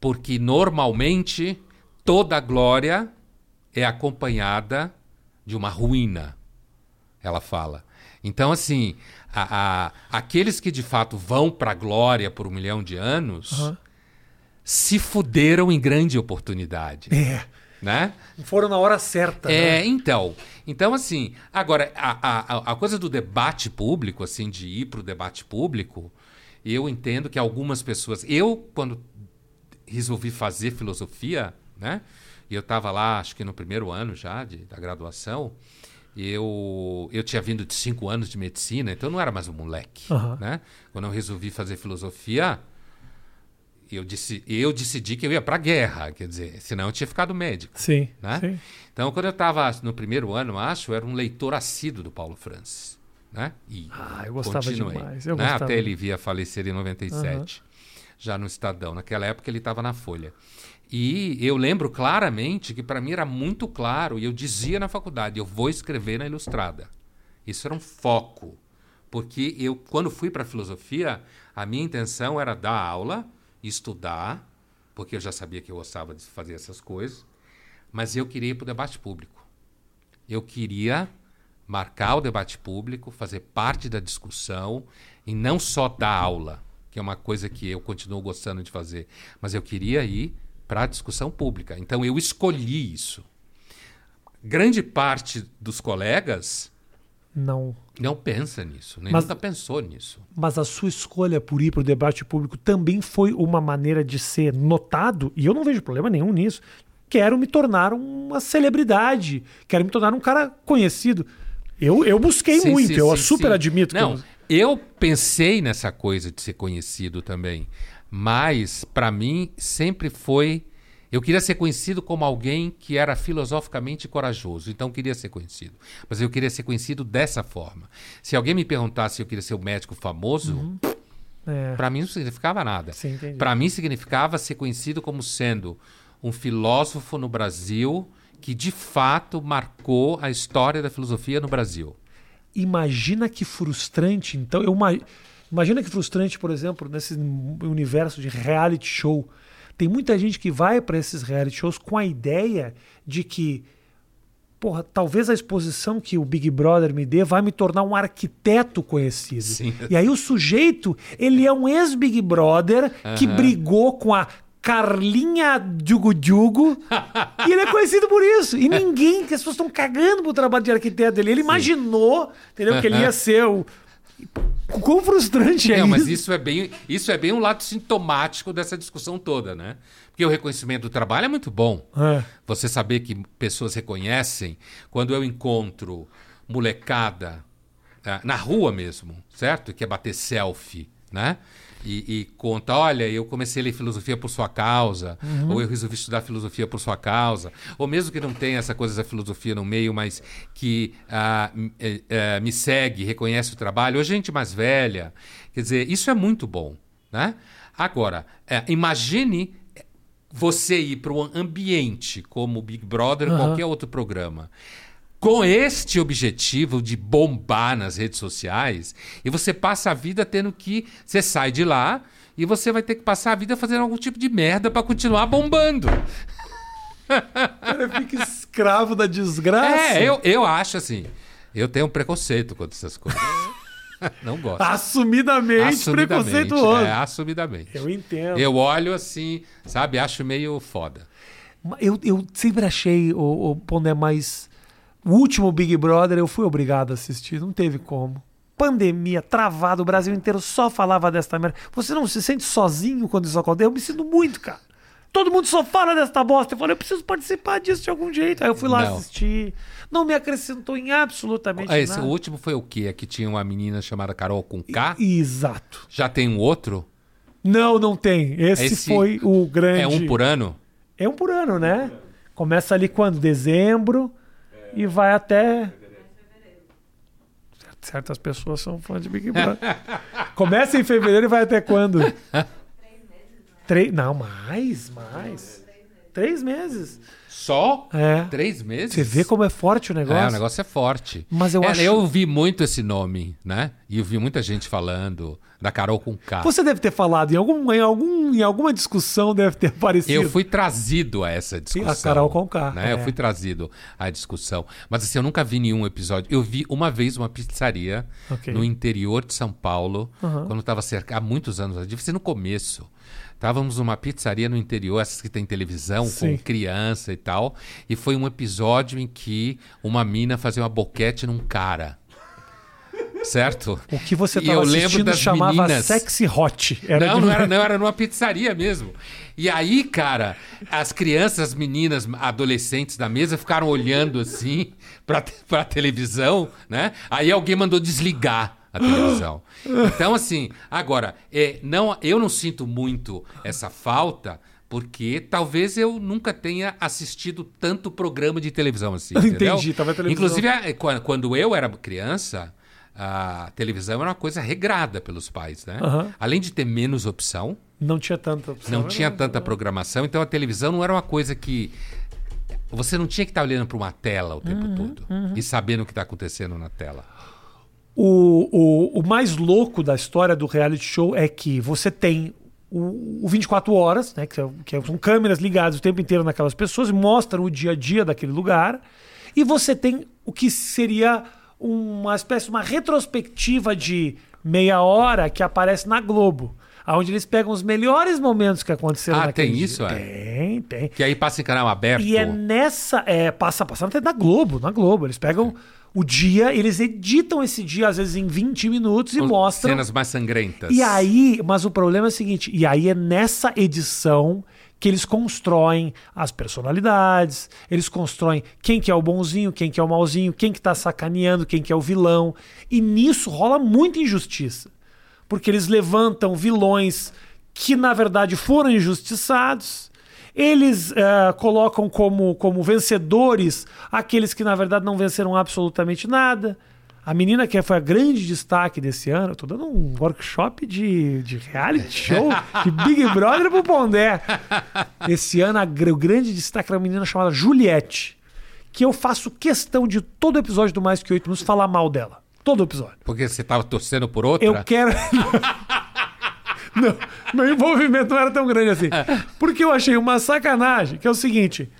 Porque normalmente toda glória é acompanhada de uma ruína, ela fala. Então, assim, a, a, aqueles que de fato vão para a glória por um milhão de anos Aham. se fuderam em grande oportunidade. É. Né? Foram na hora certa. É, né? então. Então, assim, agora, a, a, a coisa do debate público, assim, de ir para o debate público, eu entendo que algumas pessoas. Eu, quando resolvi fazer filosofia, né? E eu estava lá, acho que no primeiro ano já de, da graduação, eu, eu tinha vindo de cinco anos de medicina, então eu não era mais um moleque, Aham. né? Quando eu resolvi fazer filosofia, eu, disse, eu decidi que eu ia para a guerra, quer dizer, senão eu tinha ficado médico. Sim. Né? sim. Então, quando eu estava no primeiro ano, acho, eu era um leitor assíduo do Paulo Francis. Né? E Ah, eu gostava continuei, demais, eu né? gostava. Até ele via falecer em 97, já no Estadão. Naquela época ele estava na Folha. E eu lembro claramente que para mim era muito claro, e eu dizia na faculdade, eu vou escrever na Ilustrada. Isso era um foco. Porque eu, quando fui para filosofia, a minha intenção era dar aula, estudar, porque eu já sabia que eu gostava de fazer essas coisas, mas eu queria ir para o debate público. Eu queria marcar o debate público, fazer parte da discussão e não só dar aula, que é uma coisa que eu continuo gostando de fazer, mas eu queria ir para a discussão pública. Então eu escolhi isso. Grande parte dos colegas Não. não pensa nisso, nem Mas- nunca pensou nisso. Mas a sua escolha por ir para o debate público também foi uma maneira de ser notado, e eu não vejo problema nenhum nisso. Quero me tornar uma celebridade, quero me tornar um cara conhecido. Eu, eu busquei Sim, muito, sim, eu sim, super admito. que Não, eu- eu pensei nessa coisa de ser conhecido também, mas para mim sempre foi eu queria ser conhecido como alguém que era filosoficamente corajoso, então eu queria ser conhecido. Mas eu queria ser conhecido dessa forma. Se alguém me perguntasse se eu queria ser um médico famoso, é, para mim não significava nada. Para mim significava ser conhecido como sendo um filósofo no Brasil que de fato marcou a história da filosofia no Brasil. Imagina que frustrante, então. Eu, ima- imagina que frustrante, por exemplo, nesse universo de reality show. Tem muita gente que vai para esses reality shows com a ideia de que, porra, talvez a exposição que o Big Brother me dê vai me tornar um arquiteto conhecido. Sim. E aí o sujeito, ele é um ex-Big Brother que Aham. brigou com a Carlinha Djugo Djugo (laughs) e ele é conhecido por isso. E ninguém, que as pessoas estão cagando pro trabalho de arquiteto dele. Ele imaginou, entendeu, que ele ia ser o... Quão frustrante é Não, isso? mas isso é bem, isso é bem um lado sintomático dessa discussão toda, né? Porque o reconhecimento do trabalho é muito bom. É. Você saber que pessoas reconhecem quando eu encontro molecada ah, na rua mesmo, certo? Que é bater selfie, né? E, e conta, olha, eu comecei a ler filosofia por sua causa, ou eu resolvi estudar filosofia por sua causa, ou mesmo que não tenha essa coisa da filosofia no meio, mas que ah, eh, eh, me segue, reconhece o trabalho, ou gente mais velha. Quer dizer, isso é muito bom, né? Agora, eh, imagine você ir para um ambiente como o Big Brother ou Aham. qualquer outro programa com este objetivo de bombar nas redes sociais e você passa a vida tendo que você sai de lá e você vai ter que passar a vida fazendo algum tipo de merda para continuar bombando. (laughs) Cara fica escravo da desgraça. É, eu, eu acho assim. Eu tenho um preconceito contra essas coisas. (laughs) Não gosto. Assumidamente, preconceituoso. É, assumidamente. Eu entendo. Eu olho assim, sabe, acho meio foda. Eu, eu sempre achei o, o Pondé mais. O último Big Brother eu fui obrigado a assistir, não teve como. Pandemia, travado, o Brasil inteiro só falava desta merda. Você não se sente sozinho quando isso acontece? Eu me sinto muito, cara. Todo mundo só fala desta bosta. Eu falei, eu preciso participar disso de algum jeito. Aí eu fui lá Não. assistir. Não me acrescentou em absolutamente Esse nada. último foi o quê? É que tinha uma menina chamada Carol com K? Exato. Já tem um outro? Não, não tem. Esse, Esse foi o grande. É um por ano? É um por ano, né? Começa ali quando? Dezembro e vai até. Certas pessoas são fãs de Big (laughs) Brother. Começa em fevereiro e vai até quando? Três? Não, mais, mais. três meses. Só? É. Três meses? Você vê como é forte o negócio? É, o negócio é forte. Mas eu É, acho- Eu ouvi muito esse nome, né? E eu vi muita gente falando da Carol com K. Você deve ter falado em, algum, em, algum, em alguma discussão, deve ter (laughs) aparecido. Eu fui trazido a essa discussão. a Carol Conká, Né? Eu é. fui trazido à discussão. Mas assim, eu nunca vi nenhum episódio. Eu vi uma vez uma pizzaria Ok. no interior de São Paulo, Aham. quando estava cerca há muitos anos, devia ser no começo. Estávamos numa pizzaria no interior, essas que tem televisão, Sim. com criança e tal. E foi um episódio em que uma mina fazia uma boquete num cara. Certo? O que você estava eu lembro assistindo das chamava meninas- Sexy Hot. Era não, de- não era, não, era numa pizzaria mesmo. E aí, cara, as crianças, as meninas, adolescentes da mesa ficaram olhando assim pra, pra televisão, né? Aí alguém mandou desligar a televisão. Então, assim, agora, é, não, eu não sinto muito essa falta. Porque talvez eu nunca tenha assistido tanto programa de televisão assim. (laughs) entendeu? Entendi, tava televisão. Inclusive, é, quan- quando eu era criança, a televisão era uma coisa regrada pelos pais, né? Aham. Além de ter menos opção, Não tinha tanta opção. não Era- tinha tanta programação, então a televisão não era uma coisa que. Você não tinha que estar olhando para uma tela o tempo todo e sabendo o que está acontecendo na tela. O, o, o mais louco da história do reality show é que você tem o, o 24 horas, né, que, é- que são câmeras ligadas o tempo inteiro naquelas pessoas, mostram o dia a dia daquele lugar, e você tem o que seria uma espécie, uma retrospectiva de meia hora que aparece na Globo, onde eles pegam os melhores momentos que aconteceram Ah, naquele tem dia. isso, é? Tem, tem. Que aí passa em canal aberto. E é nessa. É, passa, passa até na Globo, na Globo. Eles pegam o dia, eles editam esse dia, às vezes, em 20 minutos e mostram. cenas mais sangrentas. E aí, mas o problema é o seguinte: e aí é nessa edição que eles constroem as personalidades, eles constroem quem que é o bonzinho, quem que é o malzinho, quem que tá sacaneando, quem que é o vilão. E nisso rola muita injustiça. Porque eles levantam vilões que, na verdade, foram injustiçados. Eles eh, colocam como, como vencedores aqueles que, na verdade, não venceram absolutamente nada. A menina que foi a grande destaque desse ano, eu tô dando um workshop de, de reality show, de Big Brother pro Pondé. Esse ano, a o grande destaque era uma menina chamada Juliette, que eu faço questão de todo episódio do Mais Que Oito Minutos falar mal dela. Todo episódio. Porque você estava torcendo por outra? Eu quero. (laughs) não, meu envolvimento não era tão grande assim. Porque eu achei uma sacanagem, que é o seguinte: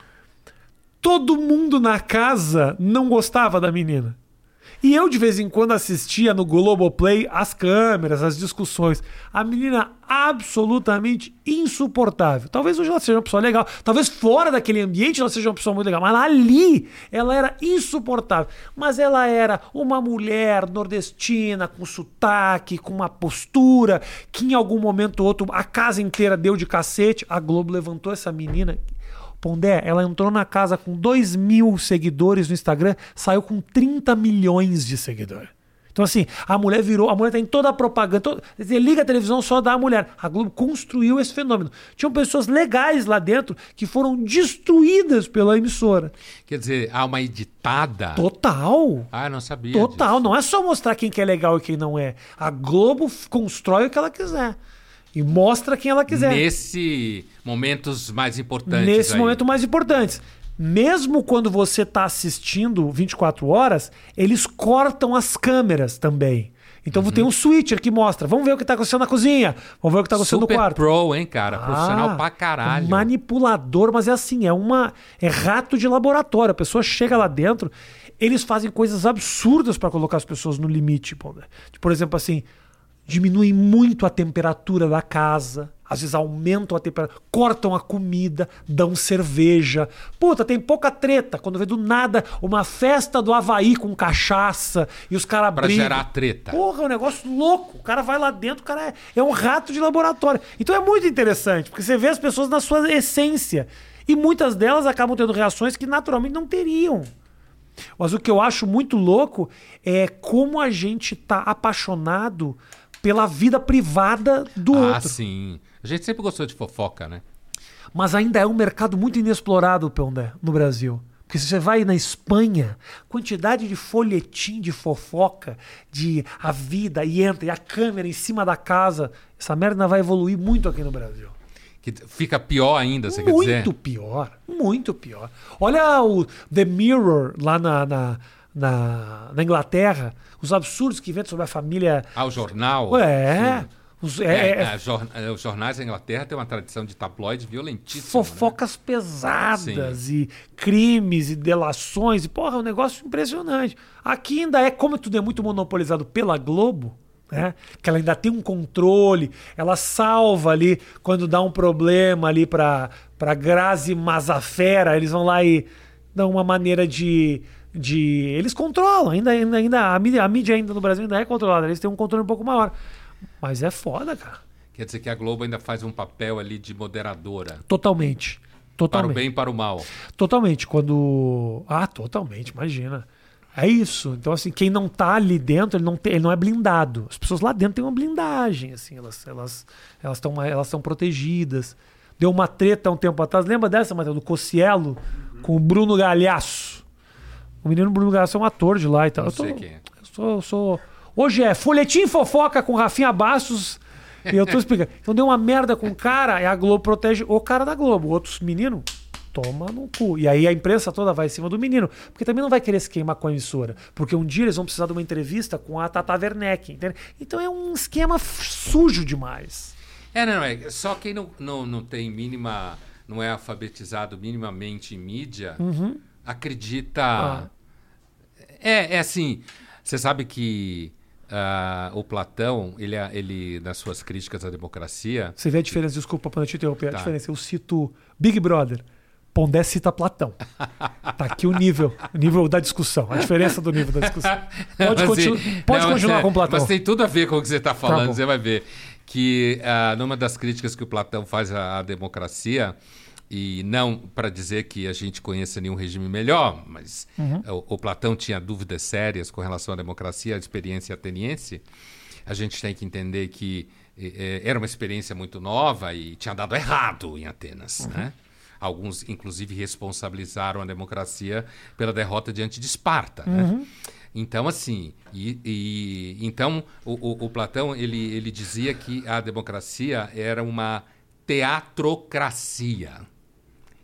todo mundo na casa não gostava da menina. E eu, de vez em quando, assistia no Globoplay as câmeras, as discussões. A menina absolutamente insuportável. Talvez hoje ela seja uma pessoa legal. Talvez fora daquele ambiente ela seja uma pessoa muito legal. Mas ali ela era insuportável. Mas ela era uma mulher nordestina, com sotaque, com uma postura, que em algum momento ou outro a casa inteira deu de cacete. A Globo levantou essa menina. Pondé, ela entrou na casa com 2 mil seguidores no Instagram, saiu com 30 milhões de seguidores. Então, assim, a mulher virou, a mulher tá em toda a propaganda. Todo, você liga a televisão só dá a mulher. A Globo construiu esse fenômeno. Tinham pessoas legais lá dentro que foram destruídas pela emissora. Quer dizer, há uma editada. Total. Ah, eu não sabia. Total. disso. Não é só mostrar quem que é legal e quem não é. A Globo constrói o que ela quiser. E mostra quem ela quiser. Nesse momentos mais importantes. Nesse aí. momento mais importantes. Mesmo quando você está assistindo 24 horas, eles cortam as câmeras também. Então Uhum. tem um switcher que mostra. Vamos ver o que está acontecendo na cozinha. Vamos ver o que está acontecendo Super no quarto. pro, hein, cara? Profissional Ah, pra caralho. Manipulador, mas é assim, é uma é rato de laboratório. A pessoa chega lá dentro, eles fazem coisas absurdas para colocar as pessoas no limite. né? Por exemplo, assim, diminuem muito a temperatura da casa. Às vezes aumentam a temperatura, cortam a comida, dão cerveja. Puta, tem pouca treta. Quando vê do nada uma festa do Havaí com cachaça e os caras Pra brigam. gerar treta. Porra, é um negócio louco. O cara vai lá dentro, o cara é, é um rato de laboratório. Então é muito interessante, porque você vê as pessoas na sua essência. E muitas delas acabam tendo reações que naturalmente não teriam. Mas o que eu acho muito louco é como a gente tá apaixonado pela vida privada do Ah, outro. sim. A gente sempre gostou de fofoca, né? Mas ainda é um mercado muito inexplorado, Pondé, no Brasil. Porque se você vai na Espanha, quantidade de folhetim de fofoca, de a vida, e entra, e a câmera em cima da casa, essa merda vai evoluir muito aqui no Brasil. Que fica pior ainda, você quer dizer? Muito pior, muito pior. Olha o The Mirror lá na, na, na, na Inglaterra, os absurdos que inventam sobre a família. Ah, o jornal. É. Os, é, É, é- é, é, os jornais da Inglaterra têm uma tradição de tabloide violentíssima. né? fofocas pesadas e crimes e delações. E, porra, é um negócio impressionante. Aqui ainda é, como tudo é muito monopolizado pela Globo, né? Que ela ainda tem um controle, ela salva ali quando dá um problema ali pra Grazi Mazafera, eles vão lá e dão uma maneira de. De eles controlam, ainda, ainda, ainda a, mídia, a mídia ainda no Brasil ainda é controlada, eles têm um controle um pouco maior. Mas é foda, cara. Quer dizer que a Globo ainda faz um papel ali de moderadora. Totalmente. Para o Totalmente. bem e para o mal. Totalmente. Quando. Ah, totalmente, imagina. É isso. Então, assim, quem não tá ali dentro, ele não, tem, ele não é blindado. As pessoas lá dentro têm uma blindagem, assim, elas elas elas estão elas estão protegidas. Deu uma treta há um tempo atrás. Lembra dessa, Matheus, do Cocielo com o Bruno Galhaço? O menino Bruno Galhaço é um ator de lá e tal. Não Eu tô- sei quem é. eu sou, eu sou. Hoje é Folhetim Fofoca com Rafinha Bastos. E eu tô (laughs) explicando. Então deu uma merda com o cara, e a Globo protege o cara da Globo. Outros menino toma no cu. E aí a imprensa toda vai em cima do menino. Porque também não vai querer se queimar com a emissora. Porque um dia eles vão precisar de uma entrevista com a Tata Werneck. Entende? Então é um esquema sujo demais. É, não, é. Só quem não, não, não tem mínima. Não é alfabetizado minimamente em mídia, acredita. Ah. É, é assim. Você sabe que ah, o Platão, ele, é- ele, nas suas críticas à democracia. Você vê a diferença, desculpa para te interromper, a Tá. diferença. Eu cito Big Brother. Pondé cita Platão. (laughs) Tá aqui o nível, o nível da discussão, a diferença do nível da discussão. Pode, continu- assim, pode não, continuar é- com Platão. Mas tem tudo a ver com o que você está falando, bom. você vai ver. Que ah, numa das críticas que o Platão faz à, à democracia, e não para dizer que a gente conheça nenhum regime melhor, mas Uhum. o, o Platão tinha dúvidas sérias com relação à democracia, à experiência ateniense. A gente tem que entender que eh, eh, era uma experiência muito nova e tinha dado errado em Atenas, Uhum. né? Alguns, inclusive, responsabilizaram a democracia pela derrota diante de Esparta. Né? Então, assim, e, e- então o, o- o Platão ele, ele dizia que a democracia era uma teatrocracia.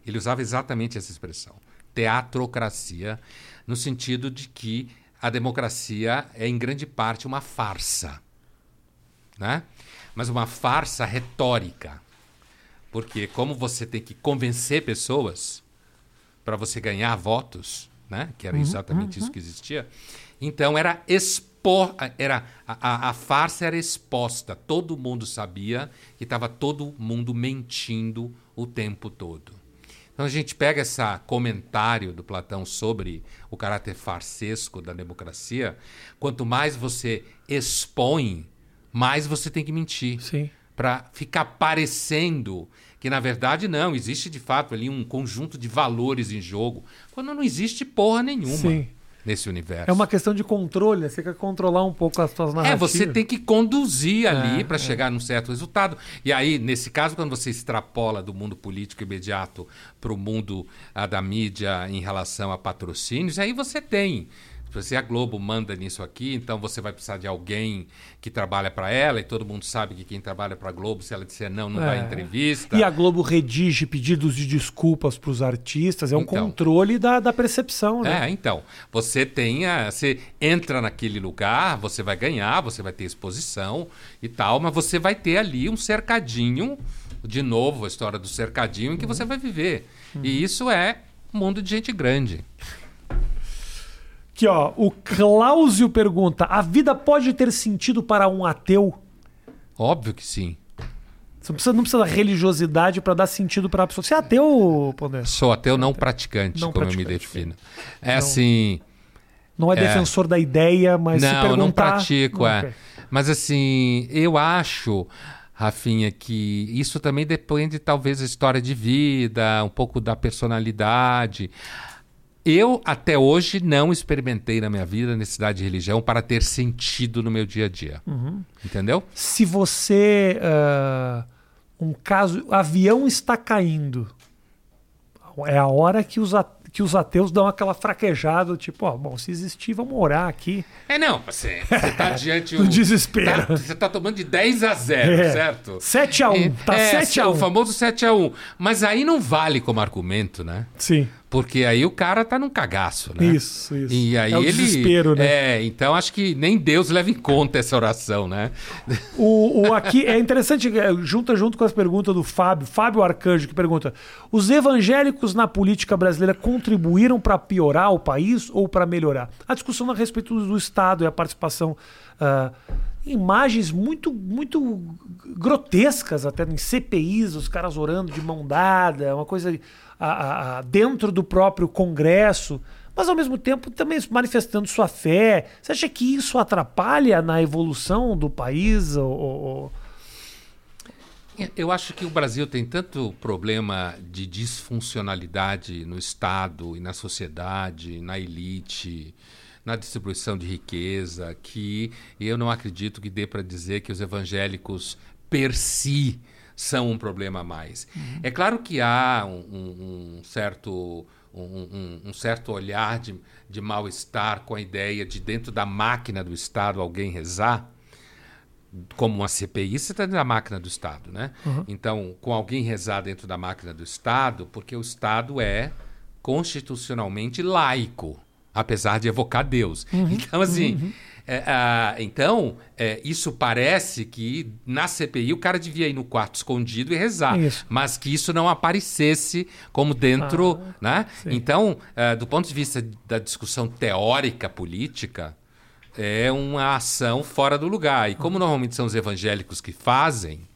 Ele usava exatamente essa expressão, teatrocracia, no sentido de que a democracia é em grande parte uma farsa, né? Mas uma farsa retórica, porque como você tem que convencer pessoas para você ganhar votos, né? Que era exatamente isso que existia. Então era expor, era a, a, a farsa era exposta. Todo mundo sabia que estava todo mundo mentindo o tempo todo. Então a gente pega esse comentário do Platão sobre o caráter farsesco da democracia. Quanto mais você expõe, mais você tem que mentir Sim. para ficar parecendo que na verdade não existe de fato ali um conjunto de valores em jogo, quando não existe porra nenhuma Sim. Nesse universo. É uma questão de controle, né? você quer controlar um pouco as suas É, narrativas. você tem que conduzir ali É, para chegar num certo resultado. E aí, nesse caso, quando você extrapola do mundo político imediato para o mundo ah, da mídia em relação a patrocínios, aí você tem. Se a Globo manda nisso aqui, então você vai precisar de alguém que trabalha para ela, e todo mundo sabe que quem trabalha para a Globo, se ela disser não, não dá É. entrevista. E a Globo redige pedidos de desculpas para os artistas, é um Então. controle da, da percepção, né? É, então, você tem a, você entra naquele lugar, você vai ganhar, você vai ter exposição e tal, mas você vai ter ali um cercadinho, de novo a história do cercadinho em que você vai viver. E isso é um mundo de gente grande. Aqui, ó, o Cláusio pergunta: a vida pode ter sentido para um ateu? Óbvio que sim. Você não precisa, não precisa da religiosidade para dar sentido para a pessoa. Você é ateu, Pondé? Sou ateu não praticante, Não como eu me praticante, defino. É assim, Não é, É. defensor da ideia, mas se não, perguntar... não pratico, é. Ok. Mas assim, eu acho, Rafinha, que isso também depende, talvez, da história de vida, um pouco da personalidade. Eu, até hoje, não experimentei na minha vida a necessidade de religião para ter sentido no meu dia a dia. Uhum. Entendeu? Se você... ah, um caso... Avião está caindo. É a hora que os, que os ateus dão aquela fraquejada, tipo, ó, bom, se existir, vamos orar aqui. É, não, você, você tá (laughs) diante Do o- desespero. tá- você tá tomando de 10 a 0, É. certo? 7 a 1, tá é, 7 a 1. O famoso 7 a 1. Mas aí não vale como argumento, né? Sim, Porque aí o cara tá num cagaço, né? isso, isso. E aí é o ele. desespero, né? É, então acho que nem Deus leva em conta essa oração, né? O, o aqui é interessante, é, junta junto com as perguntas do Fábio, Fábio Arcanjo, que pergunta: os evangélicos na política brasileira contribuíram para piorar o país ou para melhorar? A discussão a respeito do Estado e a participação. ah, imagens muito muito grotescas até em CPIs, os caras orando de mão dada, uma coisa ah, ah, dentro do próprio Congresso mas ao mesmo tempo também manifestando sua fé. Você acha que isso atrapalha na evolução do país? Ou- ou- Eu acho que o Brasil tem tanto problema de disfuncionalidade no Estado e na sociedade, na elite, na distribuição de riqueza, que eu não acredito que dê para dizer que os evangélicos per si são um problema a mais. É claro que há um, um- certo um, um- um certo olhar de, de mal-estar com a ideia de dentro da máquina do Estado alguém rezar como uma CPI, você está dentro da máquina do Estado, né? Então, com alguém rezar dentro da máquina do Estado, porque o Estado é constitucionalmente laico, apesar de evocar Deus. Então, assim, é, ah, então é, isso parece que na CPI o cara devia ir no quarto escondido e rezar, Isso. mas que isso não aparecesse como dentro, né? Então, ah, do ponto de vista da discussão teórica política, é uma ação fora do lugar. E como normalmente são os evangélicos que fazem,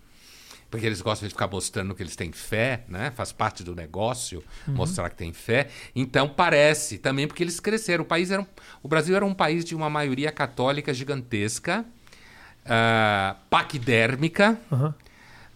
porque eles gostam de ficar mostrando que eles têm fé, né? Faz parte do negócio mostrar que tem fé. Então parece também porque eles cresceram. O país era um- o Brasil era um país de uma maioria católica gigantesca, ah, paquidérmica, Aham.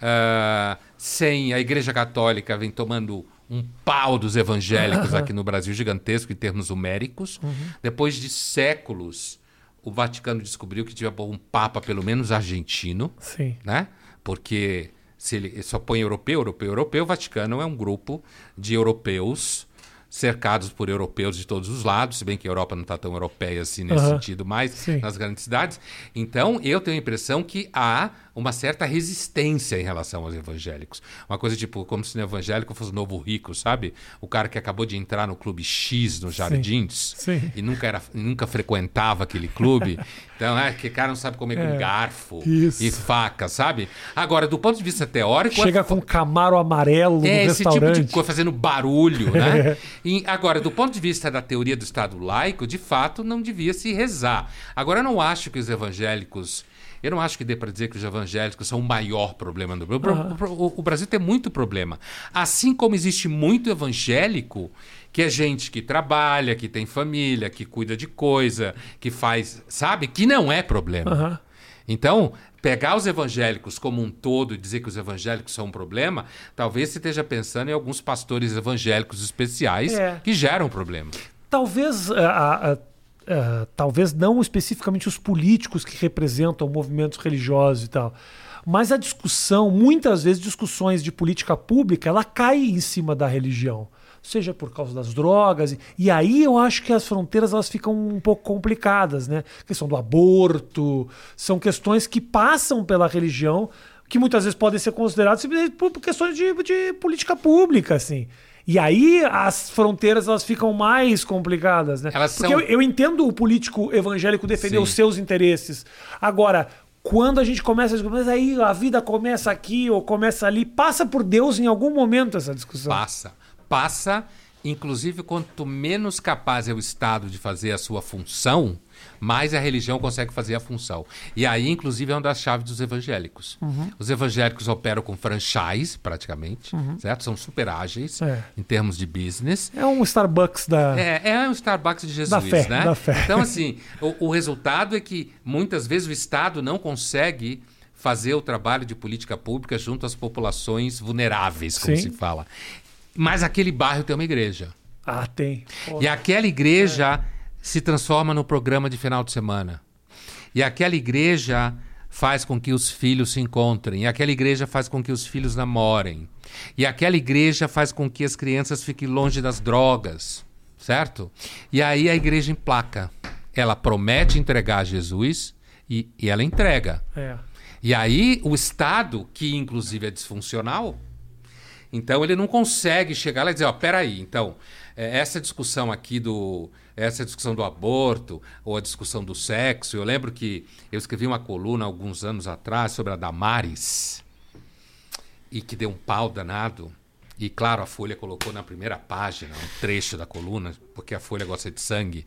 ah, sem a Igreja Católica vem tomando um pau dos evangélicos aqui no Brasil gigantesco em termos numéricos. Depois de séculos, o Vaticano descobriu que tinha um papa pelo menos argentino, Sim. né? Porque se ele só põe europeu, europeu, europeu, o Vaticano é um grupo de europeus cercados por europeus de todos os lados, se bem que a Europa não está tão europeia assim nesse Aham. sentido mais Sim. nas grandes cidades. Então, eu tenho a impressão que há uma certa resistência em relação aos evangélicos. Uma coisa tipo, como se o evangélico fosse o novo rico, sabe? O cara que acabou de entrar no clube X nos Jardins Sim. e nunca, era, nunca frequentava aquele clube. (laughs) Então, é que cara não sabe comer É, com garfo isso. e faca, sabe? Agora, do ponto de vista teórico, Chega com um camaro amarelo no é esse tipo de coisa fazendo barulho, né? (laughs) E, agora, do ponto de vista da teoria do Estado laico, de fato, não devia se rezar. Agora, eu não acho que os evangélicos. Eu não acho que dê para dizer que os evangélicos são o maior problema do Brasil. O- o, o Brasil tem muito problema. Assim como existe muito evangélico, que é gente que trabalha, que tem família, que cuida de coisa, que faz. Sabe? Que não é problema. Aham. Então, pegar os evangélicos como um todo e dizer que os evangélicos são um problema, talvez você esteja pensando em alguns pastores evangélicos especiais É. que geram problema. Talvez, ah, ah, talvez não especificamente os políticos que representam movimentos religiosos e tal, mas a discussão, muitas vezes discussões de política pública, ela cai em cima da religião, seja por causa das drogas e, aí eu acho que as fronteiras elas ficam um pouco complicadas, né? A questão do aborto, são questões que passam pela religião que muitas vezes podem ser consideradas por questões de, de política pública, assim. E aí as fronteiras elas ficam mais complicadas, né? Elas Porque são- eu, eu entendo o político evangélico defender Sim. os seus interesses. Agora, quando a gente começa a discutir, mas aí a vida começa aqui ou começa ali, passa por Deus em algum momento essa discussão. Passa. Passa, inclusive, quanto menos capaz é o Estado de fazer a sua função, mais a religião consegue fazer a função. E aí, inclusive, é uma das chaves dos evangélicos. Uhum. Os evangélicos operam com franchise, praticamente, certo? São super ágeis Uhum. É. em termos de business. É um Starbucks da. É, é um Starbucks de Jesus, fé, né? da fé. Então, assim, o, o resultado é que muitas vezes o Estado não consegue fazer o trabalho de política pública junto às populações vulneráveis, como Sim. se fala. Mas aquele bairro tem uma igreja. Ah, tem. Pô, E aquela igreja se transforma no programa de final de semana. E aquela igreja faz com que os filhos se encontrem. E aquela igreja faz com que os filhos namorem. E aquela igreja faz com que as crianças fiquem longe das drogas. certo? E aí a igreja emplaca. Ela promete entregar Jesus e, e ela entrega. É. E aí o Estado, que inclusive é disfuncional, então ele não consegue chegar lá e dizer, ó, peraí, então, é, essa discussão aqui do. Essa discussão do aborto, ou a discussão do sexo, eu lembro que eu escrevi uma coluna alguns anos atrás sobre a Damares, e que deu um pau danado. E claro, a Folha colocou na primeira página um trecho da coluna, porque a Folha gosta de sangue.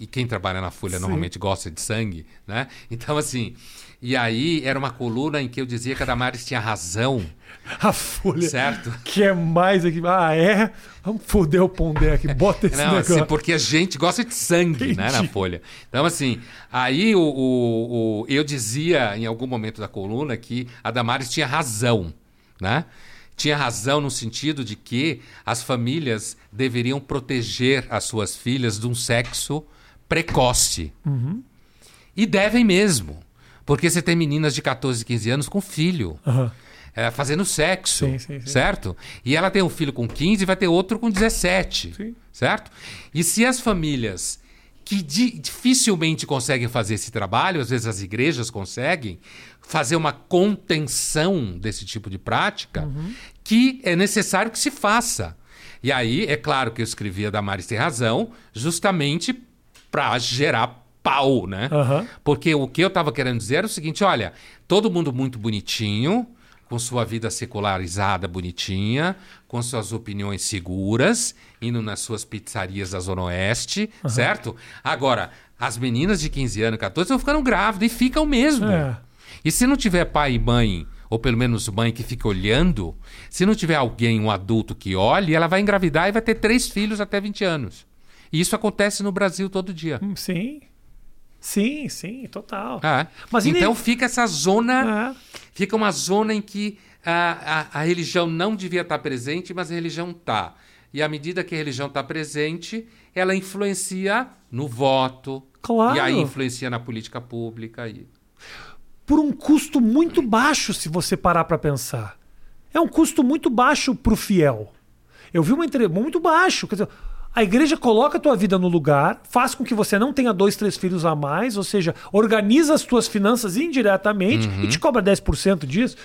E quem trabalha na Folha Sim. normalmente gosta de sangue, né? Então, assim. E aí era uma coluna em que eu dizia que a Damares tinha razão, (laughs) A Folha. certo? Que é mais aqui. Ah, é? Vamos foder o Pondé aqui. Bota esse (laughs) Não, negócio. assim, porque a gente gosta de sangue, né, na Entendi. Folha. Então, assim, aí o, o- o- eu dizia em algum momento da coluna que a Damares tinha razão, né? Tinha razão no sentido de que as famílias deveriam proteger as suas filhas de um sexo precoce. E devem mesmo. Porque você tem meninas de 14, 15 anos com filho. Aham. é, fazendo sexo, Sim, sim, sim. certo? E ela tem um filho com 15 e vai ter outro com 17, Sim. certo? E se as famílias que di- dificilmente conseguem fazer esse trabalho, às vezes as igrejas conseguem, fazer uma contenção desse tipo de prática, Uhum. que é necessário que se faça. E aí, é claro que eu escrevi a Damares tem razão, justamente para gerar pau, né? Aham. Porque o que eu estava querendo dizer era o seguinte: olha, todo mundo muito bonitinho, com sua vida secularizada bonitinha, com suas opiniões seguras, indo nas suas pizzarias da Zona Oeste, certo? Agora, as meninas de 15 anos, 14 estão ficando grávidas e ficam mesmo. É. E se não tiver pai e mãe, ou pelo menos mãe que fica olhando, se não tiver alguém, um adulto que olhe, ela vai engravidar e vai ter três filhos até 20 anos. E isso acontece no Brasil todo dia. Hum, Sim. Sim, sim, total. Ah, Mas então nem- fica essa zona, É. fica uma zona em que a, a, a religião não devia estar presente, mas a religião está. E à medida que a religião está presente, ela influencia no voto. Claro. E aí influencia na política pública. E... por um custo muito baixo, se você parar para pensar. É um custo muito baixo pro fiel. Eu vi uma entrevista muito baixo. Quer dizer, a igreja coloca a tua vida no lugar, faz com que você não tenha dois, três filhos a mais, ou seja, organiza as tuas finanças indiretamente e te cobra 10% disso.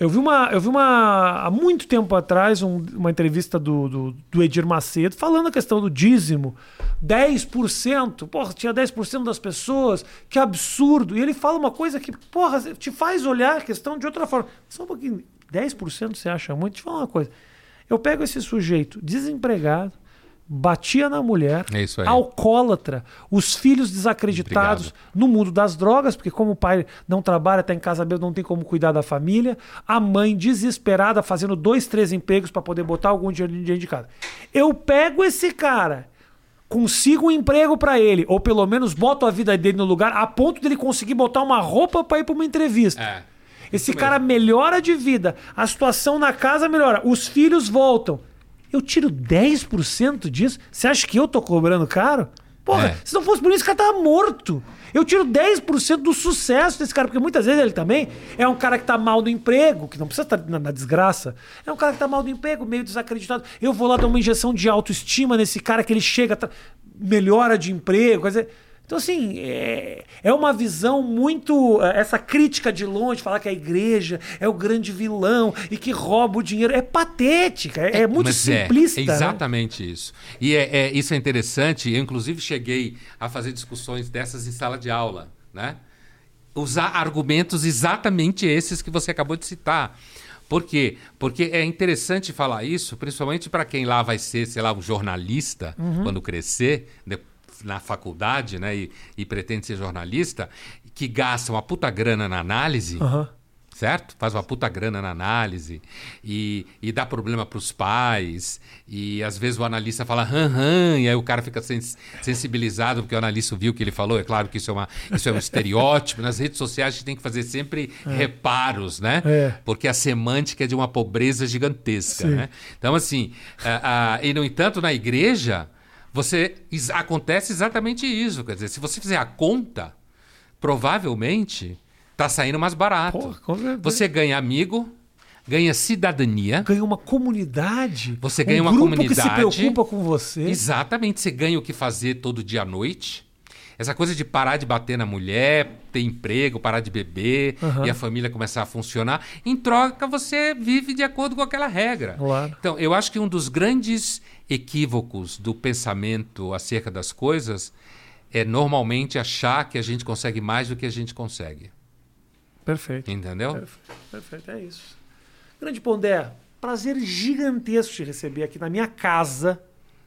Eu vi uma, eu vi uma há muito tempo atrás um- uma entrevista do, do, do Edir Macedo falando a questão do dízimo. 10%, porra, tinha 10% das pessoas, que absurdo. E ele fala uma coisa que, porra, te faz olhar a questão de outra forma. Só um pouquinho, 10% você acha muito? Deixa eu falar uma coisa. Eu pego esse sujeito desempregado, batia na mulher, É isso aí. alcoólatra, os filhos desacreditados Obrigado. no mundo das drogas, porque como o pai não trabalha, está em casa mesmo, não tem como cuidar da família, a mãe desesperada fazendo dois, três empregos para poder botar algum dinheiro dentro de casa. Eu pego esse cara, consigo um emprego para ele, ou pelo menos boto a vida dele no lugar, a ponto dele conseguir botar uma roupa para ir para uma entrevista. É. Esse cara melhora de vida, a situação na casa melhora, os filhos voltam. Eu tiro 10% disso? Você acha que eu tô cobrando caro? Porra, É. se não fosse por isso, esse cara tava morto. Eu tiro 10% do sucesso desse cara, porque muitas vezes ele também é um cara que tá mal do emprego, que não precisa estar na, na desgraça. É um cara que tá mal do emprego, meio desacreditado. Eu vou lá dar uma injeção de autoestima nesse cara que ele chega, melhora de emprego. Quer dizer, então, assim, é, é uma visão muito. é, Essa crítica de longe, falar que a igreja é o grande vilão e que rouba o dinheiro. É patética, é, é muito Mas simplista. É, né? exatamente isso. E é, é- isso é interessante. Eu, inclusive, cheguei a fazer discussões dessas em sala de aula, né? Usar argumentos exatamente esses que você acabou de citar. Por quê? Porque é interessante falar isso, principalmente para quem lá vai ser, sei lá, um jornalista Uhum. quando crescer, de- na faculdade, né? E, e pretende ser jornalista, que gasta uma puta grana na análise Aham. certo? Faz uma puta grana na análise e, e dá problema para os pais. E às vezes o analista fala ran, ran, e aí o cara fica sens- sensibilizado porque o analista viu o que ele falou. É claro que isso é, uma, isso é um estereótipo. Nas redes sociais a gente tem que fazer sempre reparos, né? É. Porque a semântica é de uma pobreza gigantesca, Sim. né? Então, assim, e no entanto, na igreja, você acontece exatamente isso. Quer dizer, se você fizer a conta, provavelmente tá saindo mais barato. Porra. Você ganha amigo, ganha cidadania. Ganha uma comunidade. Você ganha um uma comunidade. que se preocupa com você. Exatamente, você ganha o que fazer todo dia à noite. Essa coisa de parar de bater na mulher, ter emprego, parar de beber Aham. e a família começar a funcionar. Em troca, você vive de acordo com aquela regra. Claro. Então, eu acho que um dos grandes equívocos do pensamento acerca das coisas é normalmente achar que a gente consegue mais do que a gente consegue. Perfeito. Entendeu? Perfeito, perfeito, é isso. Grande Pondé, prazer gigantesco te receber aqui na minha casa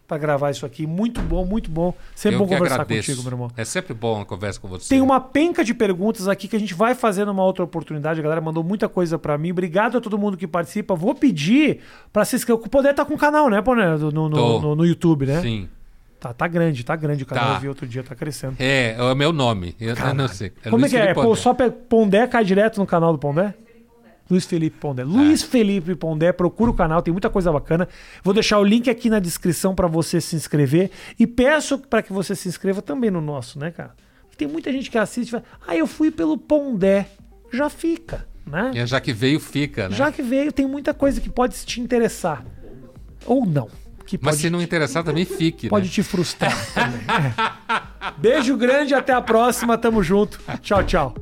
para gravar isso aqui. Muito bom, muito bom. Sempre eu bom conversar agradeço. contigo, meu irmão. É sempre bom a conversa com você. Tem uma penca de perguntas aqui que a gente vai fazer numa outra oportunidade. A galera mandou muita coisa para mim. Obrigado a todo mundo que participa. Vou pedir para se inscrever. O Pondé tá com o canal, né, Pondé? No, no, no, no YouTube, né? Sim. Tá, tá grande, tá grande o canal. Tá. Eu vi outro dia, tá crescendo. É, é o meu nome. Eu, eu não sei. Como Luiz é que é? Felipe Pô, só Pondé cai direto no canal do Pondé? Luiz Felipe Pondé. Luiz É. Felipe Pondé, procura o canal, tem muita coisa bacana. Vou deixar o link aqui na descrição para você se inscrever e peço para que você se inscreva também no nosso, né, cara? Tem muita gente que assiste e fala: "Ah, eu fui pelo Pondé". Já fica, né? É, já que veio, fica, né? Já que veio, tem muita coisa que pode te interessar ou não, que Mas se não interessar, também fique. pode né? te frustrar também. É. (laughs) Beijo grande, até a próxima, tamo junto. Tchau, tchau.